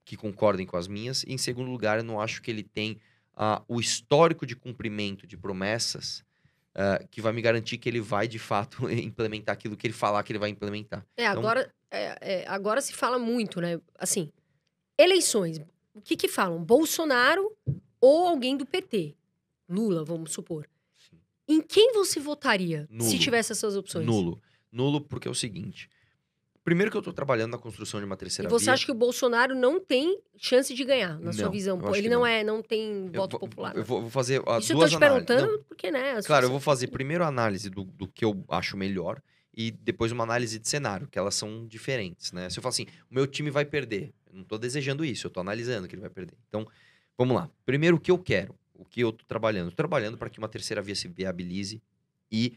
que concordem com as minhas. E, em segundo lugar, eu não acho que ele tem ah, o histórico de cumprimento de promessas ah, que vai me garantir que ele vai, de fato, implementar aquilo que ele falar que ele vai implementar. É, Então- agora, é, é, agora se fala muito, né? Assim, eleições. O que que falam? Bolsonaro ou alguém do PT? Lula, vamos supor. Em quem você votaria se Nulo. tivesse essas opções? Nulo. Nulo porque é o seguinte. Primeiro que eu tô trabalhando na construção de uma E terceira você via. acha que o Bolsonaro não tem chance de ganhar, na sua Não, visão? eu Pô, acho ele não, não. é, não tem Eu voto vou- popular. Eu vou, fazer ah, Isso eu tô duas te análises. Não, perguntando, porque, né? as Claro, eu vou fazer primeiro a análise do, do que eu acho melhor e depois uma análise de cenário, que elas são diferentes, né? Se eu falar assim, o meu time vai perder, eu não tô desejando isso, eu tô analisando que ele vai perder. Então, vamos lá. Primeiro, o que eu quero, o que eu tô trabalhando? Eu tô trabalhando para que uma terceira via se viabilize e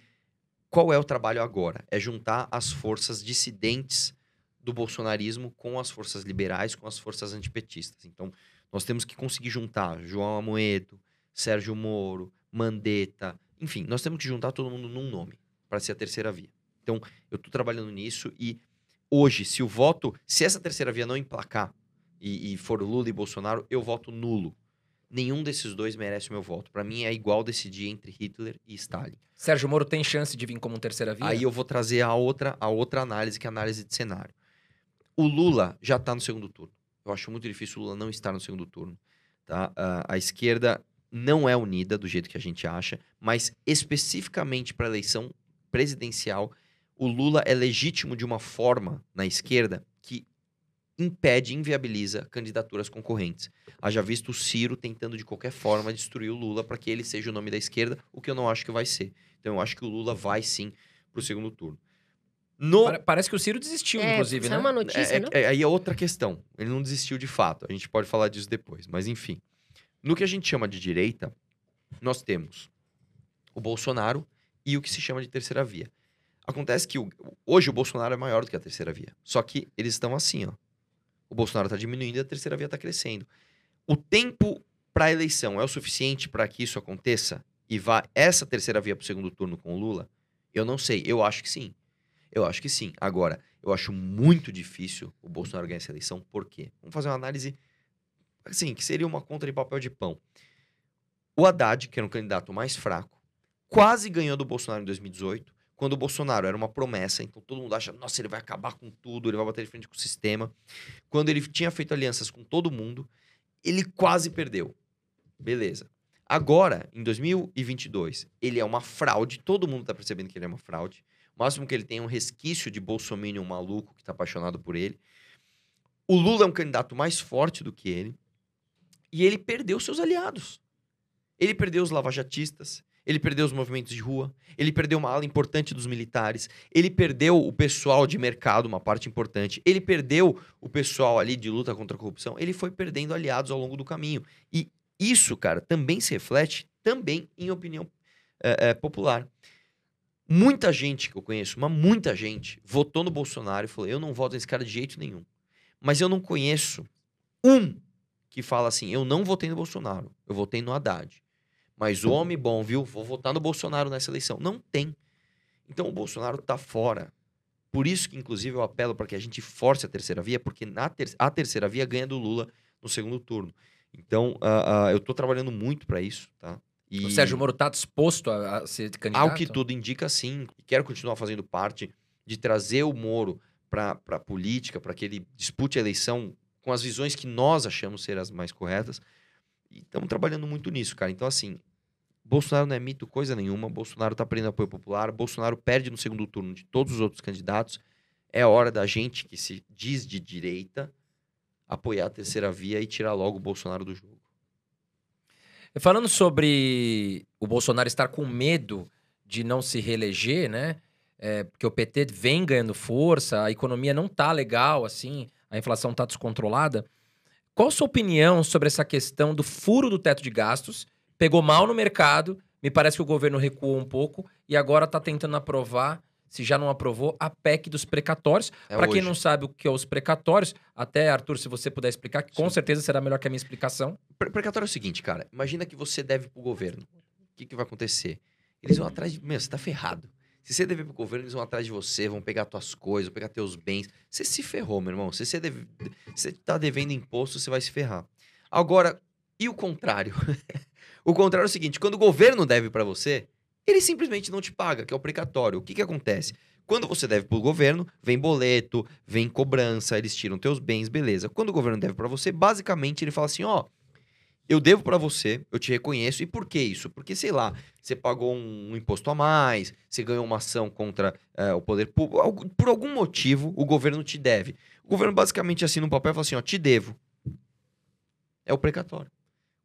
qual é o trabalho agora? É juntar as forças dissidentes do bolsonarismo com as forças liberais, com as forças antipetistas. Então, nós temos que conseguir juntar João Amoedo, Sérgio Moro, Mandetta, enfim, nós temos que juntar todo mundo num nome para ser a terceira via. Então, eu estou trabalhando nisso e hoje, se o voto, se essa terceira via não emplacar e, e for Lula e Bolsonaro, eu voto nulo. Nenhum desses dois merece o meu voto. Para mim é igual decidir entre Hitler e Stalin. Sérgio Moro tem chance de vir como terceira via? Aí eu vou trazer a outra, a outra análise, que é a análise de cenário. O Lula já está no segundo turno. Eu acho muito difícil o Lula não estar no segundo turno. Tá? A, a esquerda não é unida do jeito que a gente acha, mas especificamente para a eleição presidencial, o Lula é legítimo de uma forma na esquerda que impede, inviabiliza candidaturas concorrentes. Haja visto o Ciro tentando de qualquer forma destruir o Lula para que ele seja o nome da esquerda, o que eu não acho que vai ser. Então eu acho que o Lula vai sim pro segundo turno. No, Pare- Parece que o Ciro desistiu, É, inclusive, saiu né? uma notícia, é, é- é- aí é outra questão. Ele não desistiu de fato. A gente pode falar disso depois. Mas enfim. No que a gente chama de direita, nós temos o Bolsonaro e o que se chama de terceira via. Acontece que o- hoje o Bolsonaro é maior do que a terceira via. Só que eles estão assim, ó. O Bolsonaro está diminuindo e a terceira via está crescendo. O tempo para a eleição é o suficiente para que isso aconteça e vá essa terceira via para o segundo turno com o Lula? Eu não sei. Eu acho que sim. Eu acho que sim. Agora, eu acho muito difícil o Bolsonaro ganhar essa eleição. Por quê? Vamos fazer uma análise, assim, que seria uma conta de papel de pão. O Haddad, que era um candidato mais fraco, quase ganhou do Bolsonaro em 2018, quando o Bolsonaro era uma promessa, então todo mundo acha, nossa, ele vai acabar com tudo, ele vai bater de frente com o sistema. Quando ele tinha feito alianças com todo mundo, ele quase perdeu. Beleza. Agora, em 2022, ele é uma fraude, todo mundo tá percebendo que ele é uma fraude. O máximo que ele tem é um resquício de Bolsonaro maluco que tá apaixonado por ele. O Lula é um candidato mais forte do que ele. E ele perdeu seus aliados. Ele perdeu os lavajatistas, ele perdeu os movimentos de rua, ele perdeu uma ala importante dos militares, ele perdeu o pessoal de mercado, uma parte importante, ele perdeu o pessoal ali de luta contra a corrupção, ele foi perdendo aliados ao longo do caminho. E isso, cara, também se reflete também em opinião é, é, popular. Muita gente que eu conheço, mas muita gente, votou no Bolsonaro e falou: eu não voto nesse cara de jeito nenhum. Mas eu não conheço um que fala assim: eu não votei no Bolsonaro, eu votei no Haddad. Mas o homem bom, viu? Vou votar no Bolsonaro nessa eleição. Não tem. Então o Bolsonaro tá fora. Por isso que, inclusive, eu apelo para que a gente force a terceira via, porque na ter a terceira via ganha do Lula no segundo turno. Então, uh, uh, eu estou trabalhando muito para isso, tá? E... O Sérgio Moro está disposto a, a, ser candidato? Ao que tudo indica, sim. E quero continuar fazendo parte de trazer o Moro para a política, para que ele dispute a eleição com as visões que nós achamos ser as mais corretas. E estamos trabalhando muito nisso, cara. Então, assim, Bolsonaro não é mito coisa nenhuma. Bolsonaro está perdendo apoio popular. Bolsonaro perde no segundo turno de todos os outros candidatos. É hora da gente que se diz de direita apoiar a terceira via e tirar logo o Bolsonaro do jogo. Falando sobre o Bolsonaro estar com medo de não se reeleger, né? É, porque o PT vem ganhando força, a economia não tá legal, assim, a inflação tá descontrolada. Qual a sua opinião sobre essa questão do furo do teto de gastos? Pegou mal no mercado, me parece que o governo recuou um pouco e agora está tentando aprovar se já não aprovou, a PEC dos precatórios. É Para quem não sabe o que é os precatórios, até, Arthur, se você puder explicar, que com certeza será melhor que a minha explicação. Pre precatório é o seguinte, cara. Imagina que você deve pro governo. O que, que vai acontecer? Eles vão atrás de. Meu, você tá ferrado. Se você deve pro governo, eles vão atrás de você, vão pegar tuas coisas, vão pegar teus bens. Você se ferrou, meu irmão. Se você, deve... você tá devendo imposto, você vai se ferrar. Agora, e o contrário? o contrário é o seguinte: quando o governo deve para você, ele simplesmente não te paga, que é o precatório. O que, que acontece? Quando você deve para o governo, vem boleto, vem cobrança, eles tiram teus bens, beleza. Quando o governo deve para você, basicamente ele fala assim: ó, eu devo para você, eu te reconheço. E por que isso? Porque, sei lá, você pagou um, imposto a mais, você ganhou uma ação contra é, o poder público. Por algum motivo, o governo te deve. O governo basicamente assina um papel e fala assim: ó, te devo. É o precatório.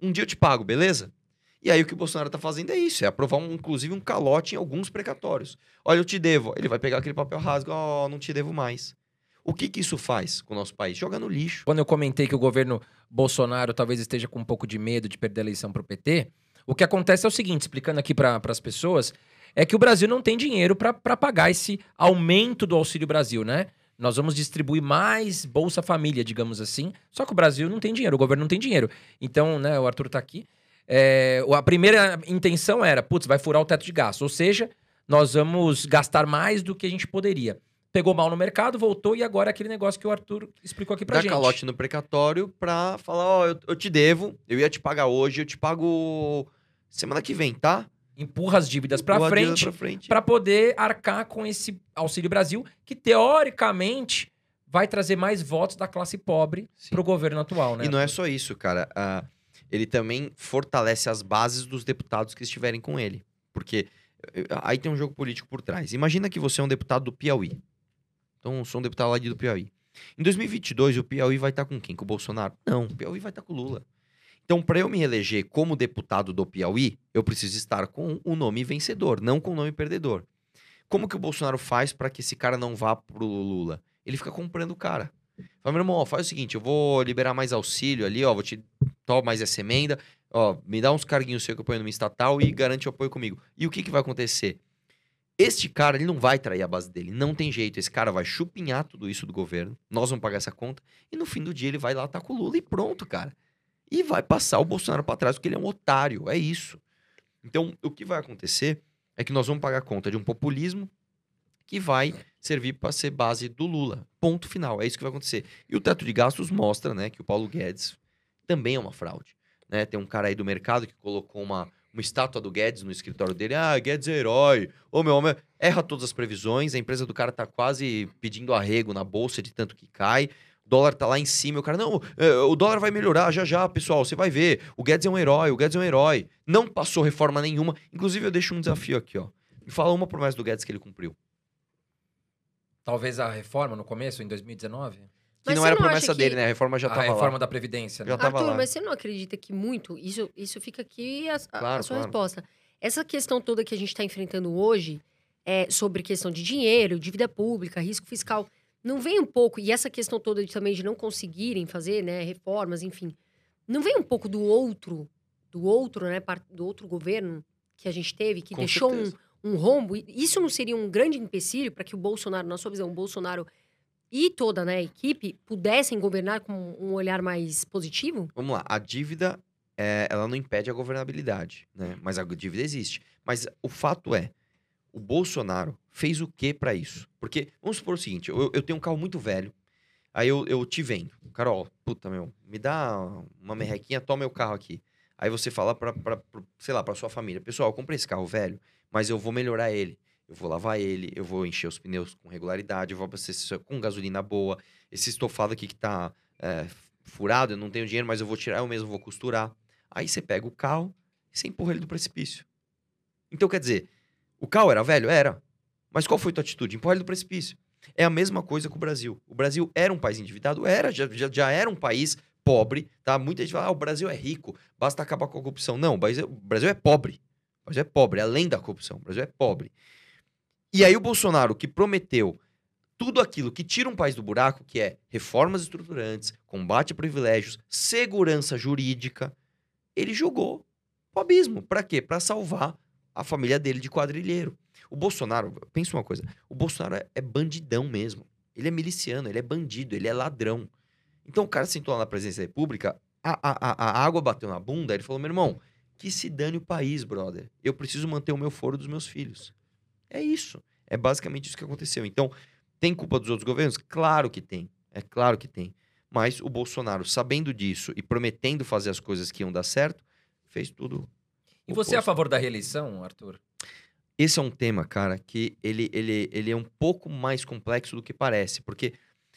Um dia eu te pago, beleza? E aí o que o Bolsonaro está fazendo é isso, é aprovar, um, inclusive, um calote em alguns precatórios. Olha, eu te devo. Ele vai pegar aquele papel rasgo, ó, oh, não te devo mais. O que, que isso faz com o nosso país? Joga no lixo. Quando eu comentei que o governo Bolsonaro talvez esteja com um pouco de medo de perder a eleição para o PT, o que acontece é o seguinte, explicando aqui para as pessoas, é que o Brasil não tem dinheiro para pagar esse aumento do Auxílio Brasil, né? Nós vamos distribuir mais Bolsa Família, digamos assim. Só que o Brasil não tem dinheiro, o governo não tem dinheiro. Então, né, o Arthur está aqui. É, a primeira intenção era, putz, vai furar o teto de gastos. Ou seja, nós vamos gastar mais do que a gente poderia. Pegou mal no mercado, voltou e agora é aquele negócio que o Arthur explicou aqui pra Dá gente. calote no precatório pra falar, ó, oh, eu, eu te devo, eu ia te pagar hoje, eu te pago semana que vem, tá? Empurra as dívidas para frente, frente para poder arcar com esse Auxílio Brasil, que teoricamente vai trazer mais votos da classe pobre Sim. pro governo atual, né? E não é só isso, cara. Uh, ele também fortalece as bases dos deputados que estiverem com ele. Porque eh, aí tem um jogo político por trás. Imagina que você é um deputado do Piauí. Então, sou um deputado lá do Piauí. Em 2022, o Piauí vai estar com quem? Com o Bolsonaro? Não, o Piauí vai estar com o Lula. Então, para eu me eleger como deputado do Piauí, eu preciso estar com o nome vencedor, não com o nome perdedor. Como que o Bolsonaro faz para que esse cara não vá pro Lula? Ele fica comprando o cara. Fala, meu irmão, ó, faz o seguinte, eu vou liberar mais auxílio ali, ó, vou te toma mais essa emenda, ó, me dá uns carguinhos seu que eu ponho numa estatal e garante o apoio comigo. E o que, que vai acontecer? Este cara, ele não vai trair a base dele, não tem jeito. Esse cara vai chupinhar tudo isso do governo, nós vamos pagar essa conta, e no fim do dia ele vai lá estar tá com o Lula e pronto, cara. E vai passar o Bolsonaro para trás, porque ele é um otário, é isso. Então, o que vai acontecer é que nós vamos pagar a conta de um populismo que vai servir para ser base do Lula. Ponto final. É isso que vai acontecer. E o teto de gastos mostra, né, que o Paulo Guedes também é uma fraude. Né? Tem um cara aí do mercado que colocou uma, uma estátua do Guedes no escritório dele. Ah, Guedes é herói. Ô, meu homem, erra todas as previsões. A empresa do cara tá quase pedindo arrego na bolsa de tanto que cai. O dólar tá lá em cima. O cara, não, é, o dólar vai melhorar já já, pessoal. Você vai ver. O Guedes é um herói. O Guedes é um herói. Não passou reforma nenhuma. Inclusive, eu deixo um desafio aqui, ó. Me fala uma promessa do Guedes que ele cumpriu. Talvez a reforma no começo, em 2019? Que Mas não era não promessa que- dele, né? A reforma já a tava reforma lá. da Previdência, né? Já Arthur, lá. mas você não acredita que muito. Isso, isso fica aqui a, a- Claro, a sua claro. resposta. Essa questão toda que a gente está enfrentando hoje é sobre questão de dinheiro, dívida pública, risco fiscal. Não vem um pouco, e essa questão toda de, também de não conseguirem fazer né, reformas, enfim. Não vem um pouco do outro, do outro, né? Do outro governo que a gente teve, que Com deixou um, certeza. um rombo. E Isso não seria um grande empecilho para que o Bolsonaro, na sua visão, o Bolsonaro e toda né, a equipe pudessem governar com um olhar mais positivo? Vamos lá. A dívida, é, ela não impede a governabilidade, né? Mas a dívida existe. Mas o fato é, o Bolsonaro fez o que pra isso? Porque, vamos supor o seguinte, eu, eu tenho um carro muito velho, aí eu, eu te vendo. Carol, puta, meu, me dá uma merrequinha, toma meu carro aqui. Aí você fala pra, sei lá, pra sua família, pessoal, eu comprei esse carro velho, mas eu vou melhorar ele. Eu vou lavar ele, eu vou encher os pneus com regularidade, eu vou abastecer com gasolina boa. Esse estofado aqui que tá é, furado, eu não tenho dinheiro, mas eu vou tirar, eu mesmo vou costurar. Aí você pega o carro e você empurra ele do precipício. Então, quer dizer, o carro era velho? Era. Mas qual foi a tua atitude? Empurra ele do precipício. É a mesma coisa com o Brasil. O Brasil era um país endividado? Era, já, já, já era um país pobre, tá? Muita gente fala, ah, o Brasil é rico, basta acabar com a corrupção. Não, o Brasil, é pobre. O Brasil é pobre, além da corrupção. O Brasil é pobre. E aí o Bolsonaro, que prometeu tudo aquilo que tira um país do buraco, que é reformas estruturantes, combate a privilégios, segurança jurídica, ele jogou pro abismo. Pra quê? Pra salvar a família dele de quadrilheiro. O Bolsonaro, pensa uma coisa, o Bolsonaro é, é bandidão mesmo. Ele é miliciano, ele é bandido, ele é ladrão. Então o cara sentou lá na presidência da República, a, a, a, a água bateu na bunda, ele falou: meu irmão, que se dane o país, brother. Eu preciso manter o meu foro dos meus filhos. É isso. É basicamente isso que aconteceu. Então, tem culpa dos outros governos? Claro que tem. É claro que tem. Mas o Bolsonaro, sabendo disso e prometendo fazer as coisas que iam dar certo, fez tudo. E você é a favor da reeleição, Arthur? Esse é um tema, cara, que ele, ele, ele é um pouco mais complexo do que parece, porque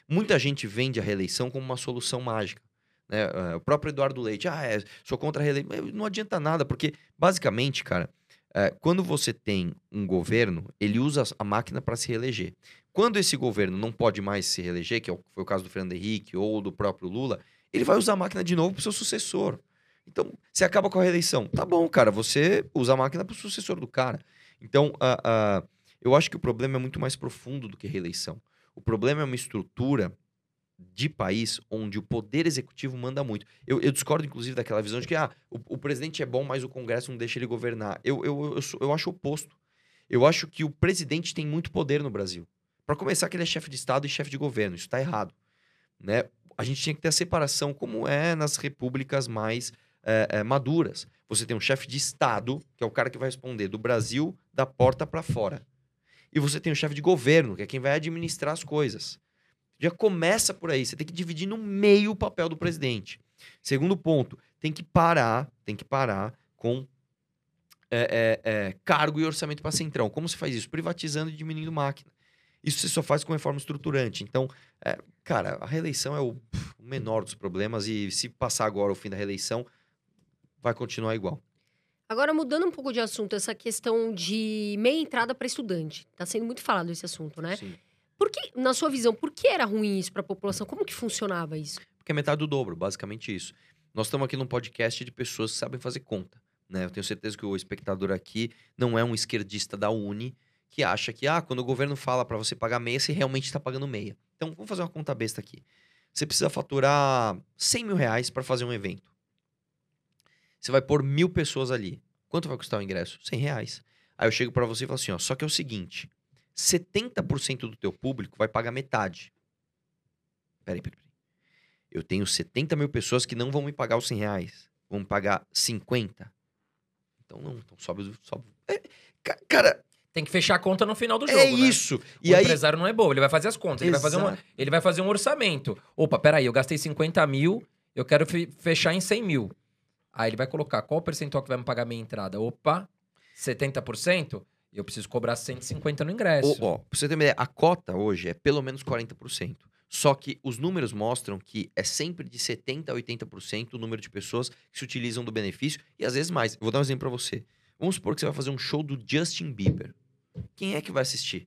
muita gente vende a reeleição como uma solução mágica. Né? Eh, O próprio Eduardo Leite, ah, é, sou contra a reeleição. Não adianta nada, porque basicamente, cara, eh, quando você tem um governo, ele usa a máquina para se reeleger. Quando esse governo não pode mais se reeleger, que é foi o caso do Fernando Henrique ou do próprio Lula, ele vai usar a máquina de novo para o seu sucessor. Então, você acaba com a reeleição. Tá bom, cara, você usa a máquina para o sucessor do cara. Então, ah, ah, eu acho que o problema é muito mais profundo do que reeleição. O problema é uma estrutura de país onde o poder executivo manda muito. Eu, eu discordo, inclusive, daquela visão de que ah, o, o presidente é bom, mas o Congresso não deixa ele governar. Eu, eu, eu, sou- eu acho oposto. Eu acho que o presidente tem muito poder no Brasil. Para começar, que ele é chefe de Estado e chefe de governo. Isso está errado. Né? A gente tinha que ter a separação, como é nas repúblicas mais eh, eh, maduras. Você tem um chefe de Estado, que é o cara que vai responder do Brasil da porta para fora. E você tem o chefe de governo, que é quem vai administrar as coisas. Já começa por aí. Você tem que dividir no meio o papel do presidente. Segundo ponto, tem que parar, tem que parar com é, é, é, cargo e orçamento para centrão. Como se faz isso? Privatizando e diminuindo máquina. Isso você só faz com reforma estruturante. Então, é, cara, a reeleição é o, pff, o menor dos problemas e se passar agora o fim da reeleição, vai continuar igual. Agora, mudando um pouco de assunto, essa questão de meia entrada para estudante. Está sendo muito falado esse assunto, né? Sim. Por que, na sua visão, por que era ruim isso para a população? Como que funcionava isso? Porque é metade do dobro, basicamente isso. Nós estamos aqui num podcast de pessoas que sabem fazer conta. Né? Eu tenho certeza que o espectador aqui não é um esquerdista da Uni que acha que, ah, quando o governo fala para você pagar meia, você realmente está pagando meia. Então, vamos fazer uma conta besta aqui. Você precisa faturar 100 mil reais para fazer um evento. Você vai pôr mil pessoas ali. Quanto vai custar o ingresso? 100 reais. Aí eu chego para você e falo assim, ó, só que é o seguinte, 70% do teu público vai pagar metade. Peraí, peraí, peraí. Eu tenho 70 mil pessoas que não vão me pagar os 100 reais. Vão me pagar 50. Então não, então sobe, sobe. É, ca- cara, Tem que fechar a conta no final do jogo. é né? isso. O E aí, empresário não é bobo, ele vai fazer as contas, ele vai fazer, um, ele vai fazer um orçamento. Opa, peraí, eu gastei 50 mil, eu quero fe- fechar em 100 mil. Aí ele vai colocar qual o percentual que vai me pagar a minha entrada? Opa, 70%? Eu preciso cobrar 150 no ingresso. Ó, ó, pra você ter uma ideia, a cota hoje é pelo menos 40%. Só que os números mostram que é sempre de 70% a 80% o número de pessoas que se utilizam do benefício e às vezes mais. Eu vou dar um exemplo pra você. Vamos supor que você vai fazer um show do Justin Bieber. Quem é que vai assistir?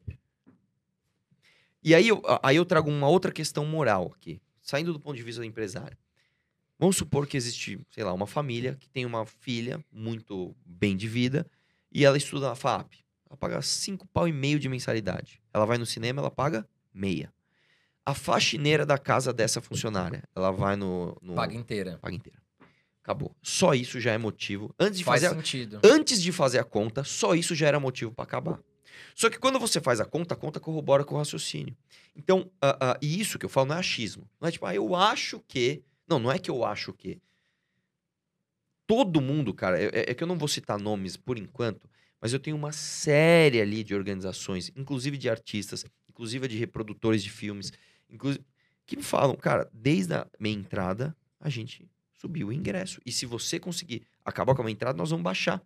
E aí eu, aí eu trago uma outra questão moral aqui, saindo do ponto de vista do empresário. Vamos supor que existe, sei lá, uma família que tem uma filha muito bem de vida e ela estuda na FAP. Ela paga cinco pau e meio de mensalidade. Ela vai no cinema, ela paga meia. A faxineira da casa dessa funcionária, ela vai no... no... Paga inteira. Paga inteira. Acabou. Só isso já é motivo. Antes de Faz fazer a... sentido. Antes de fazer a conta, só isso já era motivo para acabar. Só que quando você faz a conta, a conta corrobora com o raciocínio. Então, ah, ah, e isso que eu falo não é achismo. Não é tipo, ah, eu acho que. Não, não é que eu acho que. Todo mundo, cara, é, é que eu não vou citar nomes por enquanto, mas eu tenho uma série ali de organizações, inclusive de artistas, inclusive de reprodutores de filmes, inclusive, que me falam, cara, desde a minha entrada, a gente subiu o ingresso. E se você conseguir acabar com a minha entrada, nós vamos baixar.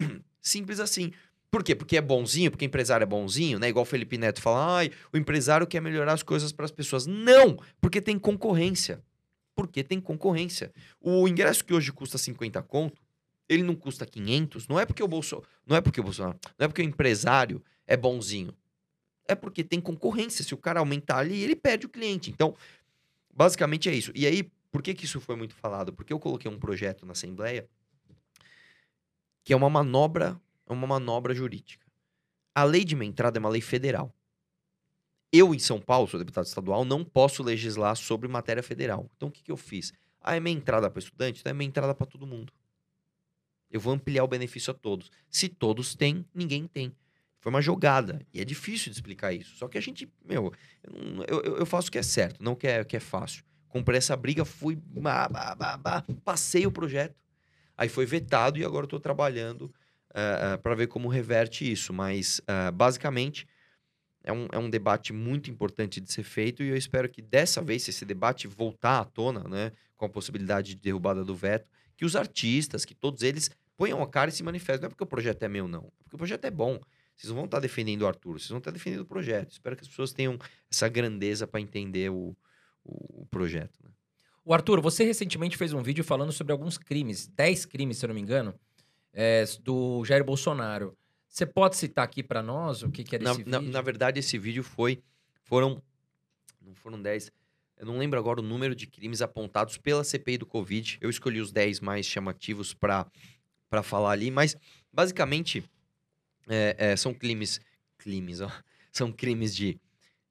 Simples assim. Por quê? Porque é bonzinho, porque empresário é bonzinho, né? Igual o Felipe Neto fala, ai, o empresário quer melhorar as coisas para as pessoas. Não! Porque tem concorrência. Porque tem concorrência. O ingresso que hoje custa 50 conto, ele não custa 500, não é porque o Bolso, não é porque o Bolsonaro, não é porque o empresário é bonzinho. É porque tem concorrência. Se o cara aumentar ali, ele perde o cliente. Então, basicamente é isso. E aí, por que que isso foi muito falado? Porque eu coloquei um projeto na Assembleia que é uma manobra, é uma manobra jurídica. A lei de minha entrada é uma lei federal. Eu, em São Paulo, sou deputado estadual, não posso legislar sobre matéria federal. Então, o que, que eu fiz? Ah, é minha entrada para estudante? Então é minha entrada para todo mundo. Eu vou ampliar o benefício a todos. Se todos têm, ninguém tem. Foi uma jogada. E é difícil de explicar isso. Só que a gente, meu, eu, eu- eu- faço o que é certo, não o que é, o que é fácil. Comprei essa briga, fui, bah, bah, bah, passei o projeto. Aí foi vetado e agora estou trabalhando para ver como reverte isso. Mas, ah, basicamente, é um, é um debate muito importante de ser feito e eu espero que dessa vez, se esse debate voltar à tona, né, com a possibilidade de derrubada do veto, que os artistas, que todos eles ponham a cara e se manifestem. Não é porque o projeto é meu, não. É porque o projeto é bom. Vocês não vão estar defendendo o Arthur, vocês vão estar defendendo o projeto. Espero que as pessoas tenham essa grandeza para entender o, o, o projeto. né? O Arthur, você recentemente fez um vídeo falando sobre alguns crimes, 10 crimes, se eu não me engano, é, do Jair Bolsonaro. Você pode citar aqui pra nós o que, que era Na, esse na, vídeo? na verdade, esse vídeo foi. Foram. Não foram 10. Eu não lembro agora o número de crimes apontados pela CPI do Covid. Eu escolhi os 10 mais chamativos para falar ali, mas basicamente é, é, são crimes. Crimes, ó. São crimes de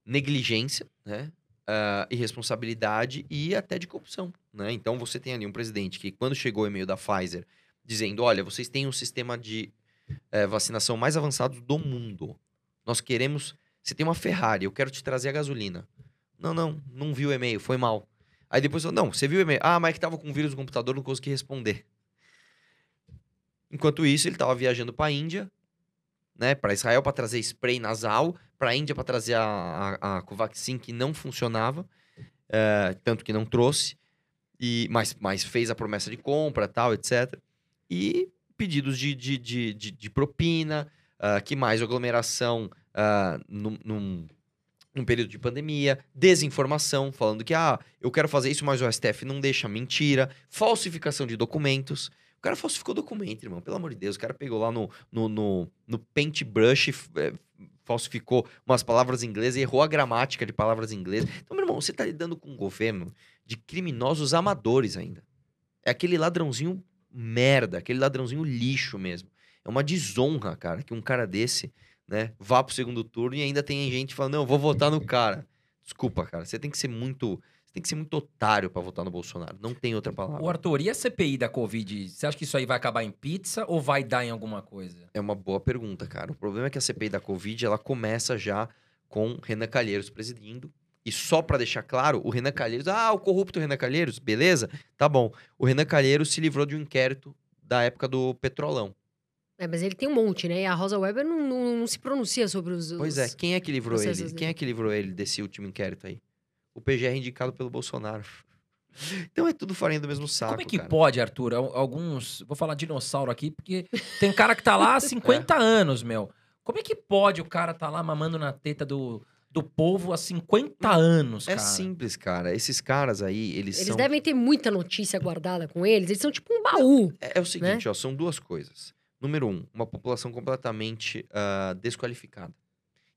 negligência, né? ah, irresponsabilidade e até de corrupção, né? Então você tem ali um presidente que, quando chegou o e-mail da Pfizer dizendo: olha, vocês têm um sistema de eh, vacinação mais avançado do mundo. Nós queremos. Você tem uma Ferrari, eu quero te trazer a gasolina. Não, não, não vi o e-mail, foi mal. Aí depois não, você viu o e-mail? Ah, mas é que tava com vírus no computador, não consegui responder. Enquanto isso, ele tava viajando pra Índia, né, para Israel para trazer spray nasal, para Índia para trazer a, a, a Covaxin que não funcionava, eh, tanto que não trouxe, e mas, mas fez a promessa de compra, tal, etc. E pedidos de, de, de, de, de propina, ah, que mais aglomeração ah, num, num, num período de pandemia, desinformação, falando que ah, eu quero fazer isso, mas o STF não deixa, mentira, falsificação de documentos. O cara falsificou documento, irmão, pelo amor de Deus. O cara pegou lá no, no, no, no paintbrush, eh, falsificou umas palavras inglês, errou a gramática de palavras inglês. Então, meu irmão, você tá lidando com um governo de criminosos amadores ainda. É aquele ladrãozinho merda, aquele ladrãozinho lixo mesmo. É uma desonra, cara, que um cara desse, né, vá pro segundo turno e ainda tem gente falando, não, vou votar no cara. Desculpa, cara, você tem que ser muito, tem que ser muito otário pra votar no Bolsonaro. Não tem outra palavra. O Arthur, e a CPI da Covid? Você acha que isso aí vai acabar em pizza ou vai dar em alguma coisa? É uma boa pergunta, cara. O problema é que a CPI da Covid, ela começa já com Renan Calheiros presidindo. E só pra deixar claro, o Renan Calheiros, ah, o corrupto Renan Calheiros, beleza? Tá bom. O Renan Calheiros se livrou de um inquérito da época do Petrolão. É, mas ele tem um monte, né? E a Rosa Weber não, não, não se pronuncia sobre os. Pois é, quem é que livrou ele? dele. Quem é que livrou ele desse último inquérito aí? O PGR indicado pelo Bolsonaro. Então é tudo farinha do mesmo saco, Como é que cara. pode, Arthur? Al- Alguns. Vou falar dinossauro aqui, porque tem cara que tá lá há 50 anos, meu. Como é que pode o cara tá lá mamando na teta do, do povo há 50 anos, É cara? simples, cara. Esses caras aí, eles, Eles são... devem ter muita notícia guardada com eles. Eles são tipo um baú. É, é o seguinte, Né? ó, são duas coisas. Número um, uma população completamente ah, desqualificada.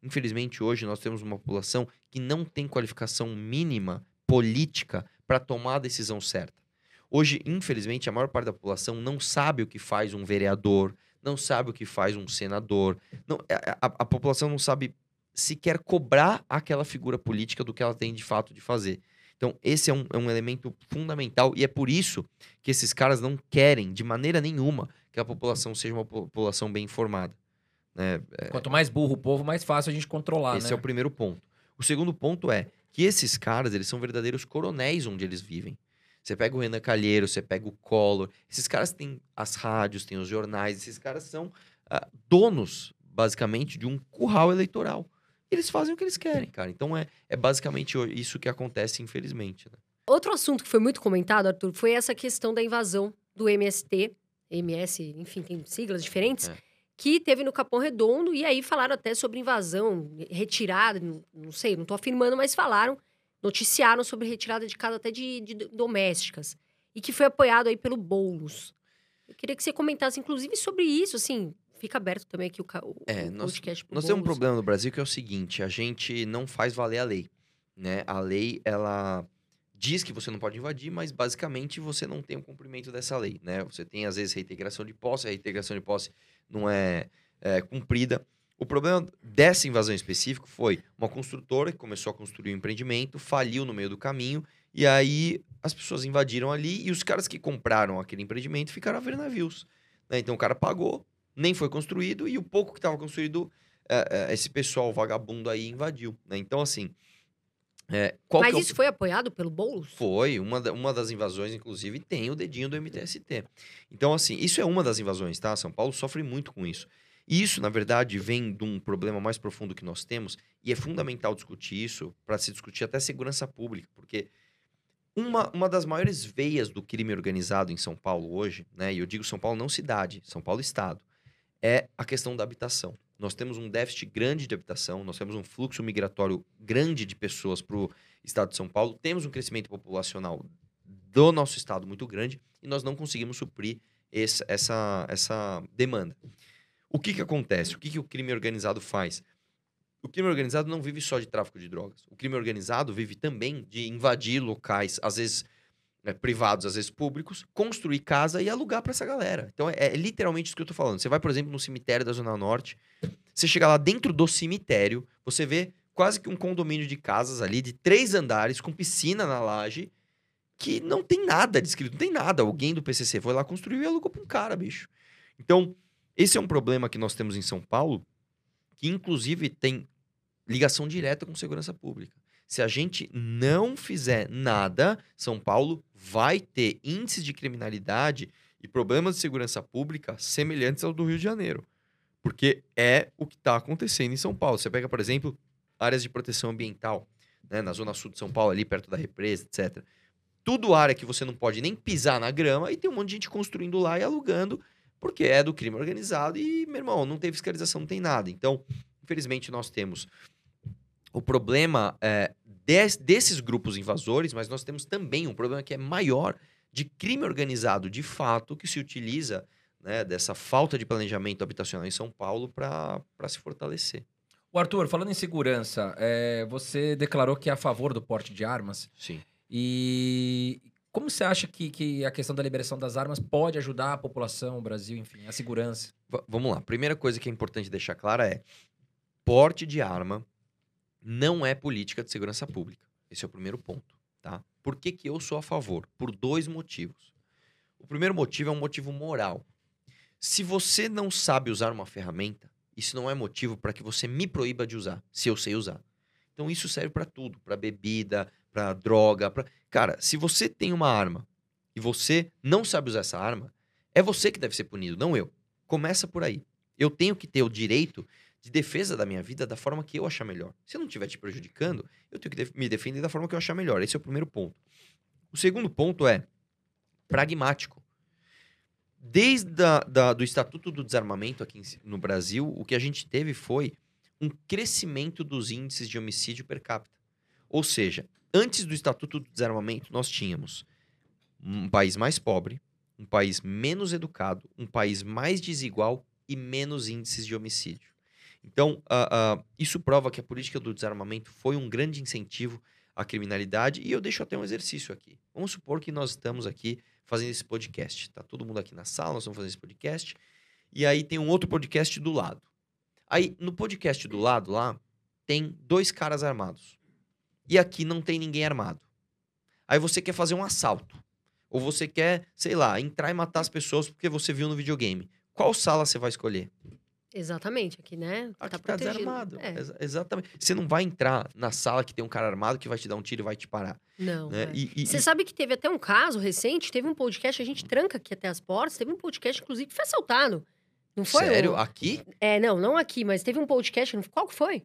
Infelizmente, hoje nós temos uma população que não tem qualificação mínima política para tomar a decisão certa. Hoje, infelizmente, a maior parte da população não sabe o que faz um vereador, não sabe o que faz um senador. Não, a, a- a população não sabe sequer cobrar aquela figura política do que ela tem de fato de fazer. Então, esse é um, é um elemento fundamental e é por isso que esses caras não querem, de maneira nenhuma, que a população seja uma população bem informada. Né? Quanto mais burro o povo, mais fácil a gente controlar, Esse né? é o primeiro ponto. O segundo ponto é que esses caras, eles são verdadeiros coronéis onde eles vivem. Você pega o Renan Calheiro, você pega o Collor. Esses caras têm as rádios, têm os jornais. Esses caras são ah, donos, basicamente, de um curral eleitoral. Eles fazem o que eles querem, cara. Então é, é basicamente isso que acontece, infelizmente. né? Outro assunto que foi muito comentado, Arthur, foi essa questão da invasão do MST, MS, enfim, tem siglas diferentes, É. que teve no Capão Redondo, e aí falaram até sobre invasão, retirada, não, sei, não tô afirmando, mas falaram, noticiaram sobre retirada de casa até de, de domésticas, e que foi apoiado aí pelo Boulos. Eu queria que você comentasse, inclusive, sobre isso, assim, fica aberto também aqui o, o, É, nós- podcast pro Nós temos um problema no Brasil que é o seguinte: a gente não faz valer a lei. Né? A lei, ela diz que você não pode invadir, mas basicamente você não tem o cumprimento dessa lei. Né? Você tem, às vezes, reintegração de posse, a reintegração de posse não é, é, cumprida. O problema dessa invasão específica foi uma construtora que começou a construir um empreendimento, faliu no meio do caminho, e aí as pessoas invadiram ali e os caras que compraram aquele empreendimento ficaram a ver navios. né? Então o cara pagou, nem foi construído, e o pouco que estava construído, é, é, esse pessoal vagabundo aí invadiu. né? Então, assim. É, Mas que é o- isso foi apoiado pelo Boulos? foi, uma, da- uma das invasões, inclusive, tem o dedinho do MTST. Então, assim, isso é uma das invasões, tá? São Paulo sofre muito com isso. E isso, na verdade, vem de um problema mais profundo que nós temos, e é fundamental discutir isso para se discutir até segurança pública, porque uma, uma das maiores veias do crime organizado em São Paulo hoje, né? E eu digo São Paulo não cidade, São Paulo estado, é a questão da habitação. Nós temos um déficit grande de habitação, nós temos um fluxo migratório grande de pessoas para o estado de São Paulo, temos um crescimento populacional do nosso estado muito grande e nós não conseguimos suprir esse- essa, essa demanda. O que, que acontece? O que, que o crime organizado faz? O crime organizado não vive só de tráfico de drogas. O crime organizado vive também de invadir locais, às vezes né, privados, às vezes públicos, construir casa e alugar para essa galera. Então é, é literalmente isso que eu tô falando. Você vai, por exemplo, no cemitério da Zona Norte, você chega lá dentro do cemitério, você vê quase que um condomínio de casas ali de três andares com piscina na laje que não tem nada descrito, não tem nada. Alguém do PCC foi lá construiu e alugou para um cara, bicho. Então, esse é um problema que nós temos em São Paulo, que inclusive tem ligação direta com segurança pública. Se a gente não fizer nada, São Paulo vai ter índices de criminalidade e problemas de segurança pública semelhantes ao do Rio de Janeiro. Porque é o que está acontecendo em São Paulo. Você pega, por exemplo, áreas de proteção ambiental, né, na zona sul de São Paulo, ali perto da represa, etc. Tudo área que você não pode nem pisar na grama e tem um monte de gente construindo lá e alugando, porque é do crime organizado e, meu irmão, não tem fiscalização, não tem nada. Então, infelizmente, nós temos o problema é, des- desses grupos invasores, mas nós temos também um problema que é maior de crime organizado de fato que se utiliza né, dessa falta de planejamento habitacional em São Paulo para se fortalecer. O Arthur, falando em segurança, é, você declarou que é a favor do porte de armas. Sim. E como você acha que, que a questão da liberação das armas pode ajudar a população, o Brasil, enfim, a segurança? Va- vamos lá. Primeira coisa que é importante deixar clara é: porte de arma não é política de segurança pública. Esse é o primeiro ponto, tá? Por que, que eu sou a favor? Por dois motivos. O primeiro motivo é um motivo moral. Se você não sabe usar uma ferramenta, isso não é motivo para que você me proíba de usar, se eu sei usar. Então isso serve para tudo, para bebida, para droga, para Cara, se você tem uma arma e você não sabe usar essa arma, é você que deve ser punido, não eu. Começa por aí. Eu tenho que ter o direito de defesa da minha vida da forma que eu achar melhor. Se eu não estiver te prejudicando, eu tenho que me defender da forma que eu achar melhor. Esse é o primeiro ponto. O segundo ponto é pragmático. Desde a, da, do Estatuto do Desarmamento aqui no Brasil, o que a gente teve foi um crescimento dos índices de homicídio per capita. Ou seja, antes do Estatuto do Desarmamento, nós tínhamos um país mais pobre, um país menos educado, um país mais desigual e menos índices de homicídio. Então, uh, uh, isso prova que a política do desarmamento foi um grande incentivo à criminalidade. E eu deixo até um exercício aqui. Vamos supor que nós estamos aqui fazendo esse podcast. Tá todo mundo aqui na sala, nós estamos fazendo esse podcast. E aí tem um outro podcast do lado. Aí, no podcast do lado lá, tem dois caras armados. E aqui não tem ninguém armado. Aí você quer fazer um assalto. Ou você quer, sei lá, entrar e matar as pessoas porque você viu no videogame. Qual sala você vai escolher? Exatamente, aqui, né? Aqui tá, tá desarmado. É. Ex exatamente. Você não vai entrar na sala que tem um cara armado que vai te dar um tiro e vai te parar. Não. Né? É. E, e, Você e... sabe que teve até um caso recente, teve um podcast, a gente tranca aqui até as portas, teve um podcast, inclusive, que foi assaltado. Não foi? Sério? Aqui? É, não, não aqui, mas teve um podcast. Qual que foi?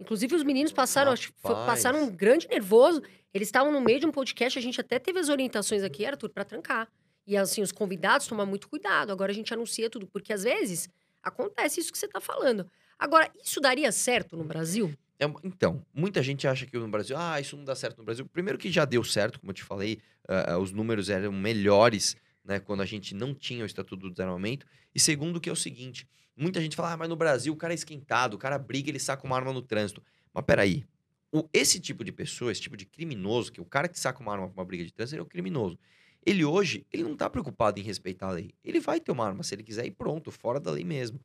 Inclusive, os meninos passaram, acho, passaram um grande nervoso. Eles estavam no meio de um podcast, a gente até teve as orientações aqui, Arthur, para trancar. E assim, os convidados tomar muito cuidado. Agora a gente anuncia tudo, porque às vezes acontece isso que você está falando. Agora, isso daria certo no Brasil? É, então, muita gente acha que no Brasil, ah, isso não dá certo no Brasil. Primeiro que já deu certo, como eu te falei, uh, os números eram melhores né, quando a gente não tinha o Estatuto do Desarmamento. E segundo, que é o seguinte: muita gente fala, ah, mas no Brasil o cara é esquentado, o cara briga, ele saca uma arma no trânsito. Mas peraí, o, esse tipo de pessoa, esse tipo de criminoso, que o cara que saca uma arma pra uma briga de trânsito, ele é o criminoso. Ele hoje, ele não tá preocupado em respeitar a lei. Ele vai ter uma arma se ele quiser e pronto, fora da lei mesmo.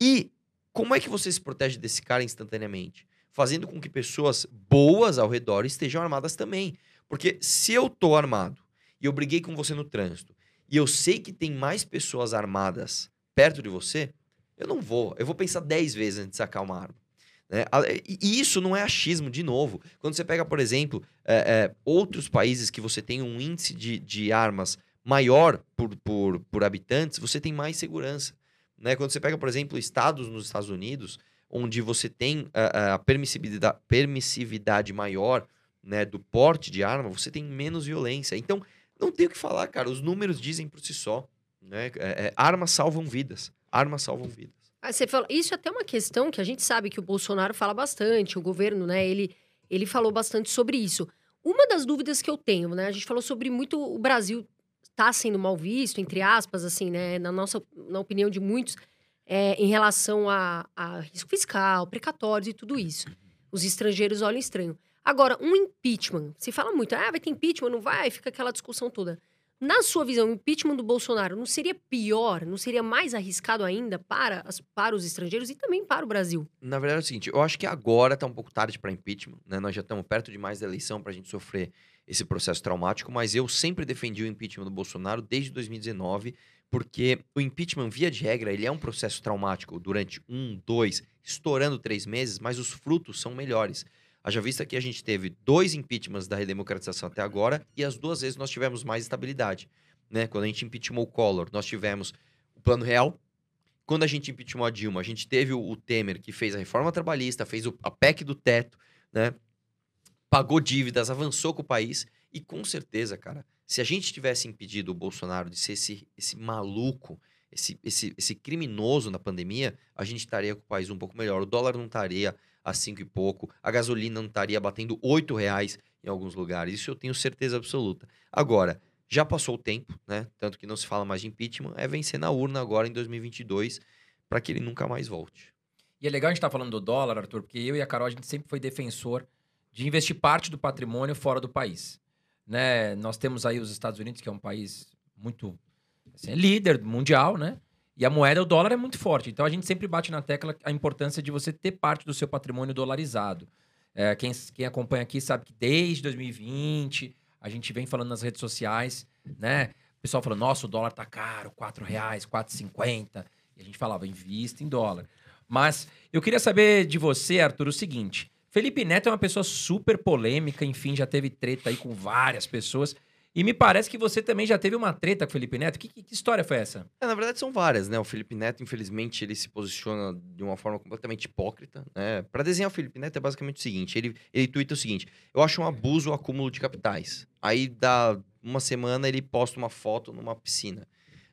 E como é que você se protege desse cara instantaneamente? Fazendo com que pessoas boas ao redor estejam armadas também. Porque se eu tô armado e eu briguei com você no trânsito e eu sei que tem mais pessoas armadas perto de você, eu não vou. Eu vou pensar 10 vezes antes de sacar uma arma. Né? E isso não é achismo, de novo. Quando você pega, por exemplo, é, é, outros países que você tem um índice de, de armas maior por, por, por habitantes, você tem mais segurança. Né? Quando você pega, por exemplo, estados nos Estados Unidos, onde você tem a, a permissividade, permissividade maior né, do porte de arma, você tem menos violência. Então, não tem o que falar, cara. Os números dizem por si só. Né? É, é, armas salvam vidas. Armas salvam vidas. Ah, você fala, isso é até uma questão que a gente sabe que o Bolsonaro fala bastante, o governo, né? Ele, ele falou bastante sobre isso. Uma das dúvidas que eu tenho, né? A gente falou sobre muito o Brasil está sendo mal visto, entre aspas, assim, né? Na nossa, na opinião de muitos, é, em relação a, a risco fiscal, precatórios e tudo isso. Os estrangeiros olham estranho. Agora, um impeachment, se fala muito, ah, vai ter impeachment, não vai, fica aquela discussão toda. Na sua visão, o impeachment do Bolsonaro não seria pior, não seria mais arriscado ainda para, as, para os estrangeiros e também para o Brasil? Na verdade é o seguinte, eu acho que agora está um pouco tarde para impeachment, né? Nós já estamos perto demais da eleição para a gente sofrer esse processo traumático, mas eu sempre defendi o impeachment do Bolsonaro desde 2019, porque o impeachment, via de regra, ele é um processo traumático durante um, dois, estourando três meses, mas os frutos são melhores. Haja vista que a gente teve dois impeachments da redemocratização até agora e as duas vezes nós tivemos mais estabilidade. Né? Quando a gente impeachmentou o Collor, nós tivemos o Plano Real. Quando a gente impeachmentou a Dilma, a gente teve o, Temer, que fez a reforma trabalhista, fez o, a PEC do teto, né? pagou dívidas, avançou com o país. E com certeza, cara, se a gente tivesse impedido o Bolsonaro de ser esse, esse maluco, esse, esse, esse criminoso na pandemia, a gente estaria com o país um pouco melhor. O dólar não estaria a cinco e pouco, a gasolina não estaria batendo oito reais em alguns lugares. Isso eu tenho certeza absoluta. Agora, já passou o tempo, né? Tanto que não se fala mais de impeachment, é vencer na urna agora em 2022 para que ele nunca mais volte. E é legal a gente estar tá falando do dólar, Arthur, porque eu e a Carol a gente sempre foi defensor de investir parte do patrimônio fora do país. Né? Nós temos aí os Estados Unidos, que é um país muito assim, é líder mundial, né? E a moeda, o dólar, é muito forte. Então a gente sempre bate na tecla a importância de você ter parte do seu patrimônio dolarizado. É, quem, quem acompanha aqui sabe que desde 2020 a gente vem falando nas redes sociais, né? O pessoal falando, nossa, o dólar tá caro, 4 reais, 4,50. E a gente falava, invista em dólar. Mas eu queria saber de você, Arthur, o seguinte. Felipe Neto é uma pessoa super polêmica, enfim, já teve treta aí com várias pessoas. E me parece que você também já teve uma treta com o Felipe Neto. Que, que, que história foi essa? É, na verdade, são várias, né? O Felipe Neto, infelizmente, ele se posiciona de uma forma completamente hipócrita. Né? Para desenhar o Felipe Neto é basicamente o seguinte: ele, ele twitta o seguinte: eu acho um abuso o acúmulo de capitais. Aí dá uma semana ele posta uma foto numa piscina.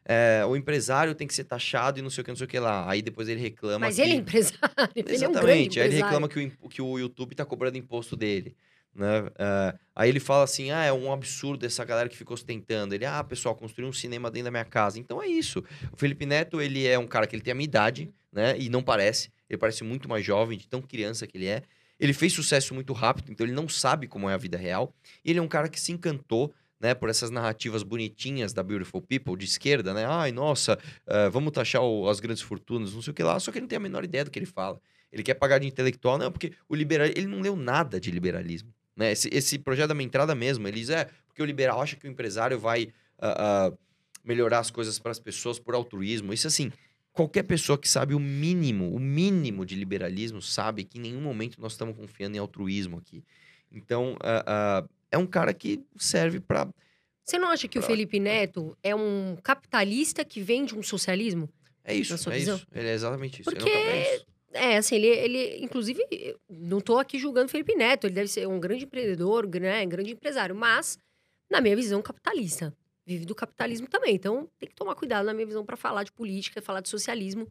É, o empresário tem que ser taxado e não sei o que, não sei o que lá. Aí depois ele reclama. Mas que... ele é empresário. Ele é um grande Exatamente. Aí ele reclama que o, que o YouTube tá cobrando imposto dele. Né? É, aí ele fala assim: ah, é um absurdo essa galera que ficou ostentando. Ele, ah, pessoal, construiu um cinema dentro da minha casa. Então é isso. O Felipe Neto, ele é um cara que ele tem a minha idade, né? E não parece. Ele parece muito mais jovem, de tão criança que ele é. Ele fez sucesso muito rápido, então ele não sabe como é a vida real. E ele é um cara que se encantou né, por essas narrativas bonitinhas da Beautiful People, de esquerda, né? Ai, nossa, eh, vamos taxar o- as grandes fortunas, não sei o que lá. Só que ele não tem a menor ideia do que ele fala. Ele quer pagar de intelectual, não, porque o liberal, ele não leu nada de liberalismo. Né? Esse, esse projeto da minha entrada mesmo, ele diz, é, porque o liberal acha que o empresário vai ah, ah, melhorar as coisas para as pessoas por altruísmo. Isso assim, qualquer pessoa que sabe o mínimo, o mínimo de liberalismo, sabe que em nenhum momento nós estamos confiando em altruísmo aqui. Então, ah, é um cara que serve para Você não acha que o Felipe Neto é um capitalista que vende um socialismo? É isso, é visão? isso. Ele é exatamente isso. Ele Porque- é isso. É, assim, ele, ele inclusive, não tô aqui julgando o Felipe Neto, ele deve ser um grande empreendedor, né, grande empresário, mas, na minha visão, capitalista. Vive do capitalismo também. Então, tem que tomar cuidado, na minha visão, para falar de política, falar de socialismo,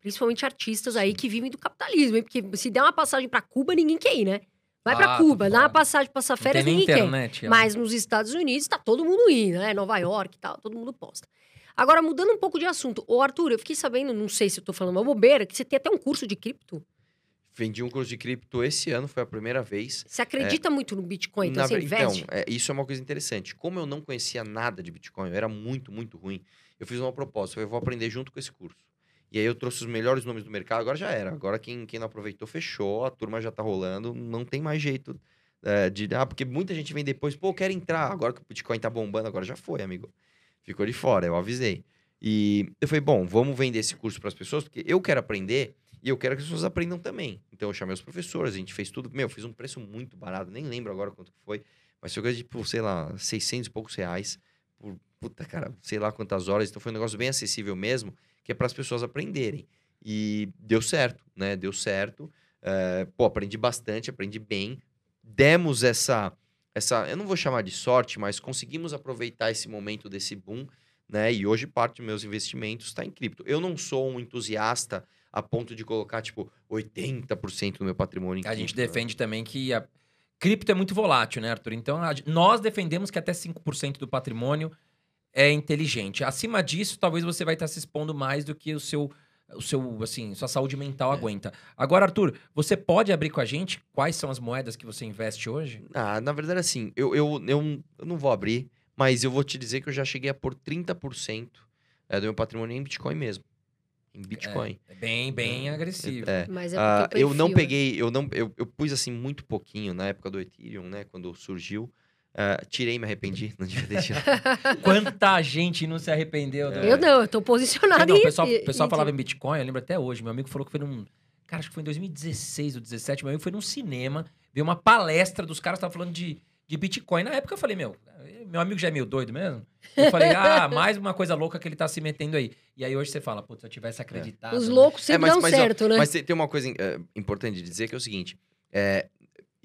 principalmente artistas aí que vivem do capitalismo, hein? Porque se der uma passagem para Cuba, ninguém quer ir, né? Vai pra Ah, Cuba, dá uma passagem Não férias, ninguém quer. internet. ó. Mas nos Estados Unidos tá todo mundo indo, né? Nova York e tal, todo mundo posta. Agora, mudando um pouco de assunto. Ô, Arthur, eu fiquei sabendo, não sei se eu tô falando uma bobeira, que você tem até um curso de cripto. Vendi um curso de cripto esse ano, foi a primeira vez. Você acredita muito no Bitcoin, então Na você ver- investe? Então, é, isso é uma coisa interessante. Como eu não conhecia nada de Bitcoin, eu era muito, muito ruim, eu fiz uma proposta. Eu vou aprender junto com esse curso. E aí eu trouxe os melhores nomes do mercado, agora já era. Agora quem, quem não aproveitou, fechou, a turma já tá rolando, não tem mais jeito é, de... Ah, porque muita gente vem depois, pô, eu quero entrar. Agora que o Bitcoin tá bombando, agora já foi, amigo. Ficou de fora, eu avisei. E eu falei, bom, vamos vender esse curso para as pessoas, porque eu quero aprender e eu quero que as pessoas aprendam também. Então eu chamei os professores, a gente fez tudo. Meu, eu fiz um preço muito barato, nem lembro agora quanto foi, mas foi coisa de, tipo, sei lá, 600 e poucos reais por, puta, cara, sei lá quantas horas. Então foi um negócio bem acessível mesmo, que é para as pessoas aprenderem. E deu certo, né? Deu certo. É, pô, aprendi bastante, aprendi bem. Demos essa, essa, eu não vou chamar de sorte, mas conseguimos aproveitar esse momento desse boom, né? E hoje parte dos meus investimentos está em cripto. Eu não sou um entusiasta a ponto de colocar, tipo, 80% do meu patrimônio em A gente cripto, né? defende também que a cripto é muito volátil, né, Arthur? Então, a- nós defendemos que até 5% do patrimônio é inteligente. Acima disso, talvez você vai estar se expondo mais do que o seu, o seu assim, sua saúde mental É. aguenta. Agora, Arthur, você pode abrir com a gente quais são as moedas que você investe hoje? Ah, na verdade, assim, eu, eu, eu, eu não vou abrir, mas eu vou te dizer que eu já cheguei a pôr 30% é, do meu patrimônio em Bitcoin mesmo. Em Bitcoin. É bem, bem agressivo. É. Mas é Ah, eu não né? peguei, eu não, eu, eu pus assim muito pouquinho na época do Ethereum, né? Quando surgiu. Ah, tirei e me arrependi, não devia ter tirado. Quanta gente não se arrependeu. do- É. Eu não, eu tô posicionado Não, o pessoal, em- pessoal em- falava em Bitcoin, eu lembro até hoje. Meu amigo falou que foi num. Cara, acho que foi em 2016 ou 2017. Meu amigo foi num cinema, viu uma palestra dos caras que estavam falando de, de Bitcoin. Na época eu falei, meu, meu amigo já é meio doido mesmo. Eu falei, ah, mais uma coisa louca que ele tá se metendo aí. E aí hoje você fala, putz, se eu tivesse acreditado. Os né? loucos sempre mas- dão mas, ó, certo, né? Mas tem uma coisa eh, importante de dizer que é o seguinte: é,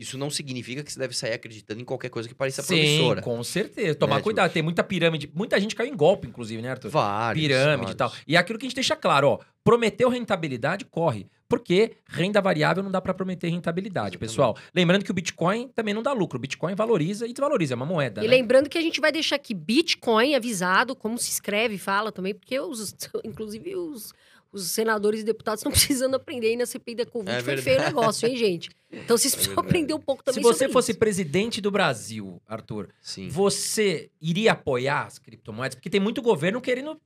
isso não significa que você deve sair acreditando em qualquer coisa que pareça Sim, promissora. com certeza. Tomar Né, tipo- cuidado. Tem muita pirâmide. Muita gente caiu em golpe, inclusive, né, Arthur? Vários. pirâmide e tal. vários. E é aquilo que a gente deixa claro, ó. Prometeu rentabilidade, corre. Porque renda variável não dá pra prometer rentabilidade, Exatamente. pessoal. Lembrando que o Bitcoin também não dá lucro. O Bitcoin valoriza e desvaloriza, é uma moeda. E né? lembrando que a gente vai deixar aqui Bitcoin avisado, como se escreve e fala também, porque os, inclusive os, os senadores e deputados estão precisando aprender aí na CPI da Covid. É Foi verdade. feio o negócio, hein, gente? Então vocês É precisam verdade. aprender um pouco Se também você sobre fosse isso. presidente do Brasil, Arthur, Sim. você iria apoiar as criptomoedas? Porque tem muito governo querendo.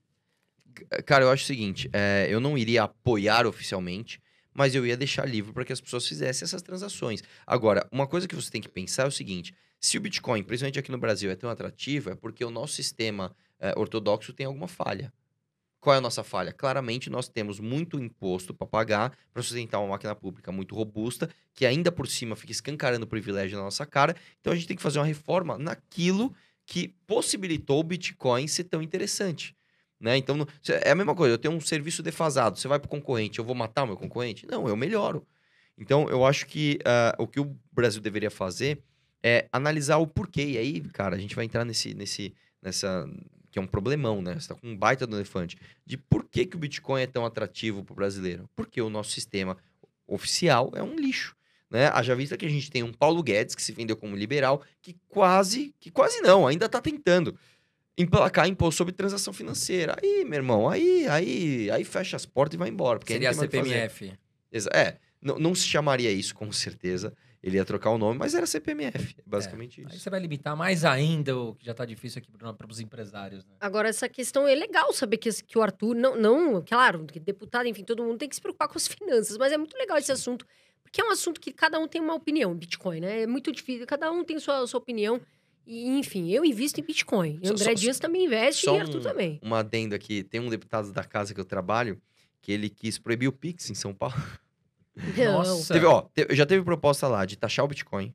Cara, eu acho o seguinte: é, eu não iria apoiar oficialmente, mas eu ia deixar livre para que as pessoas fizessem essas transações. Agora, uma coisa que você tem que pensar é o seguinte: se o Bitcoin, principalmente aqui no Brasil, é tão atrativo, é porque o nosso sistema é, ortodoxo tem alguma falha. Qual é a nossa falha? Claramente, nós temos muito imposto para pagar para sustentar uma máquina pública muito robusta, que ainda por cima fica escancarando o privilégio na nossa cara. Então a gente tem que fazer uma reforma naquilo que possibilitou o Bitcoin ser tão interessante. Né? Então, é a mesma coisa, eu tenho um serviço defasado, você vai para o concorrente, eu vou matar o meu concorrente? Não, eu melhoro. Então, eu acho que ah, o que o Brasil deveria fazer é analisar o porquê. E aí, cara, a gente vai entrar nesse, nesse, nessa. Que é um problemão, né? Você tá com um baita do elefante. De por que, que o Bitcoin é tão atrativo para o brasileiro? Porque o nosso sistema oficial é um lixo. Né? Haja vista que a gente tem um Paulo Guedes, que se vendeu como liberal, que quase, que quase não, ainda está tentando emplacar imposto sobre transação financeira. Aí, meu irmão, aí, aí, aí fecha as portas e vai embora. Porque Seria a. CPMF. É, não, não se chamaria isso com certeza. Ele ia trocar o nome, mas era CPMF. é Basicamente Aí isso. você vai limitar mais ainda o que já tá difícil aqui para os empresários, né? Agora, essa questão é legal saber que, que o Arthur, não, não, claro, que deputado, enfim, todo mundo tem que se preocupar com as finanças, mas é muito legal esse assunto, porque é um assunto que cada um tem uma opinião em Bitcoin, né? É muito difícil, cada um tem sua, sua opinião. E, enfim, eu invisto em Bitcoin. Só- André só- Dias também investe só e Arthur um- também. Uma adenda aqui. Tem um deputado da casa que eu trabalho que ele quis proibir o Pix em São Paulo. Nossa. Teve, ó, já teve proposta lá de taxar o Bitcoin.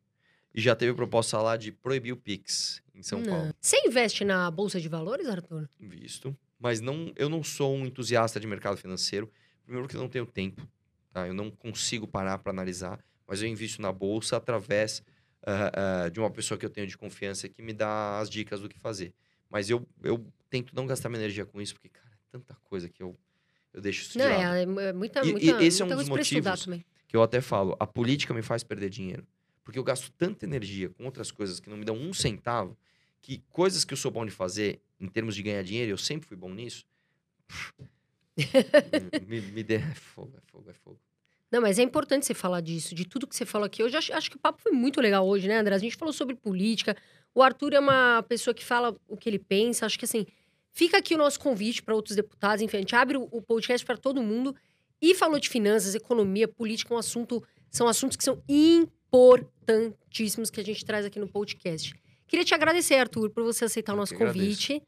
E já teve proposta lá de proibir o Pix em São Não. Paulo. Você investe na Bolsa de Valores, Arthur? Visto. Mas não, eu não sou um entusiasta de mercado financeiro. Primeiro que eu não tenho tempo. Tá? Eu não consigo parar para analisar. Mas eu invisto na bolsa através ah, ah, de uma pessoa que eu tenho de confiança que me dá as dicas do que fazer. Mas eu, eu tento não gastar minha energia com isso, porque, cara, é tanta coisa que eu, eu deixo isso de Não, lado. é, é muita, E- muita, esse é um dos motivos que eu até falo, a política me faz perder dinheiro. Porque eu gasto tanta energia com outras coisas que não me dão um centavo, que coisas que eu sou bom de fazer, em termos de ganhar dinheiro, eu sempre fui bom nisso. me, me dê. É fogo, é fogo, é fogo. Não, mas é importante você falar disso, de tudo que você falou aqui. Eu já acho, acho que o papo foi muito legal hoje, né, André? A gente falou sobre política. O Arthur é uma pessoa que fala o que ele pensa. Acho que, assim, fica aqui o nosso convite para outros deputados. Enfim, a gente abre o, podcast para todo mundo. E falou de finanças, economia, política, um assunto, são assuntos que são importantíssimos que a gente traz aqui no podcast. Queria te agradecer, Arthur, por você aceitar o nosso convite.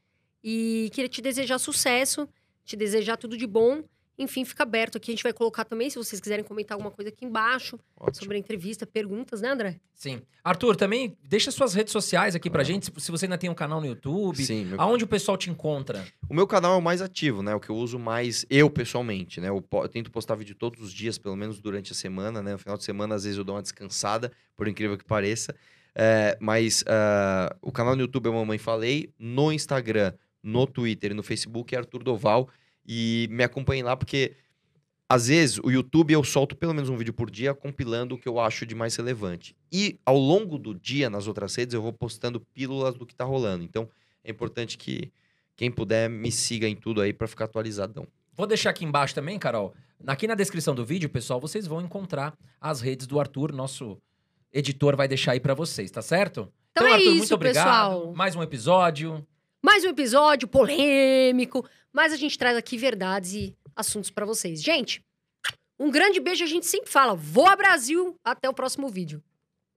E queria te desejar sucesso, te desejar tudo de bom. Enfim, fica aberto aqui. A gente vai colocar também, se vocês quiserem comentar alguma coisa aqui embaixo Ótimo. sobre a entrevista, perguntas, né, André? Sim. Arthur, também deixa suas redes sociais aqui pra Claro. gente, se- você ainda tem um canal no YouTube. Sim, meu- Aonde o pessoal te encontra? o meu canal é o mais ativo, né? O que eu uso mais eu pessoalmente, né? Eu, eu tento postar vídeo todos os dias, pelo menos durante a semana, né? No final de semana, às vezes eu dou uma descansada, por incrível que pareça. É, mas ah, o canal no YouTube é Mamãe Falei, no Instagram, no Twitter e no Facebook é Arthur Doval. E me acompanhem lá, porque às vezes o YouTube eu solto pelo menos um vídeo por dia compilando o que eu acho de mais relevante. E ao longo do dia, nas outras redes, eu vou postando pílulas do que tá rolando. Então é importante que quem puder me siga em tudo aí pra ficar atualizadão. Vou deixar aqui embaixo também, Carol. Aqui na descrição do vídeo, pessoal, vocês vão encontrar as redes do Arthur, nosso editor vai deixar aí pra vocês, tá certo? Então, é Arthur, isso, muito obrigado. pessoal. Mais um episódio. Mais um episódio polêmico, mas a gente traz aqui verdades e assuntos pra vocês. Gente, um grande beijo, a gente sempre fala. Voa Brasil, até o próximo vídeo.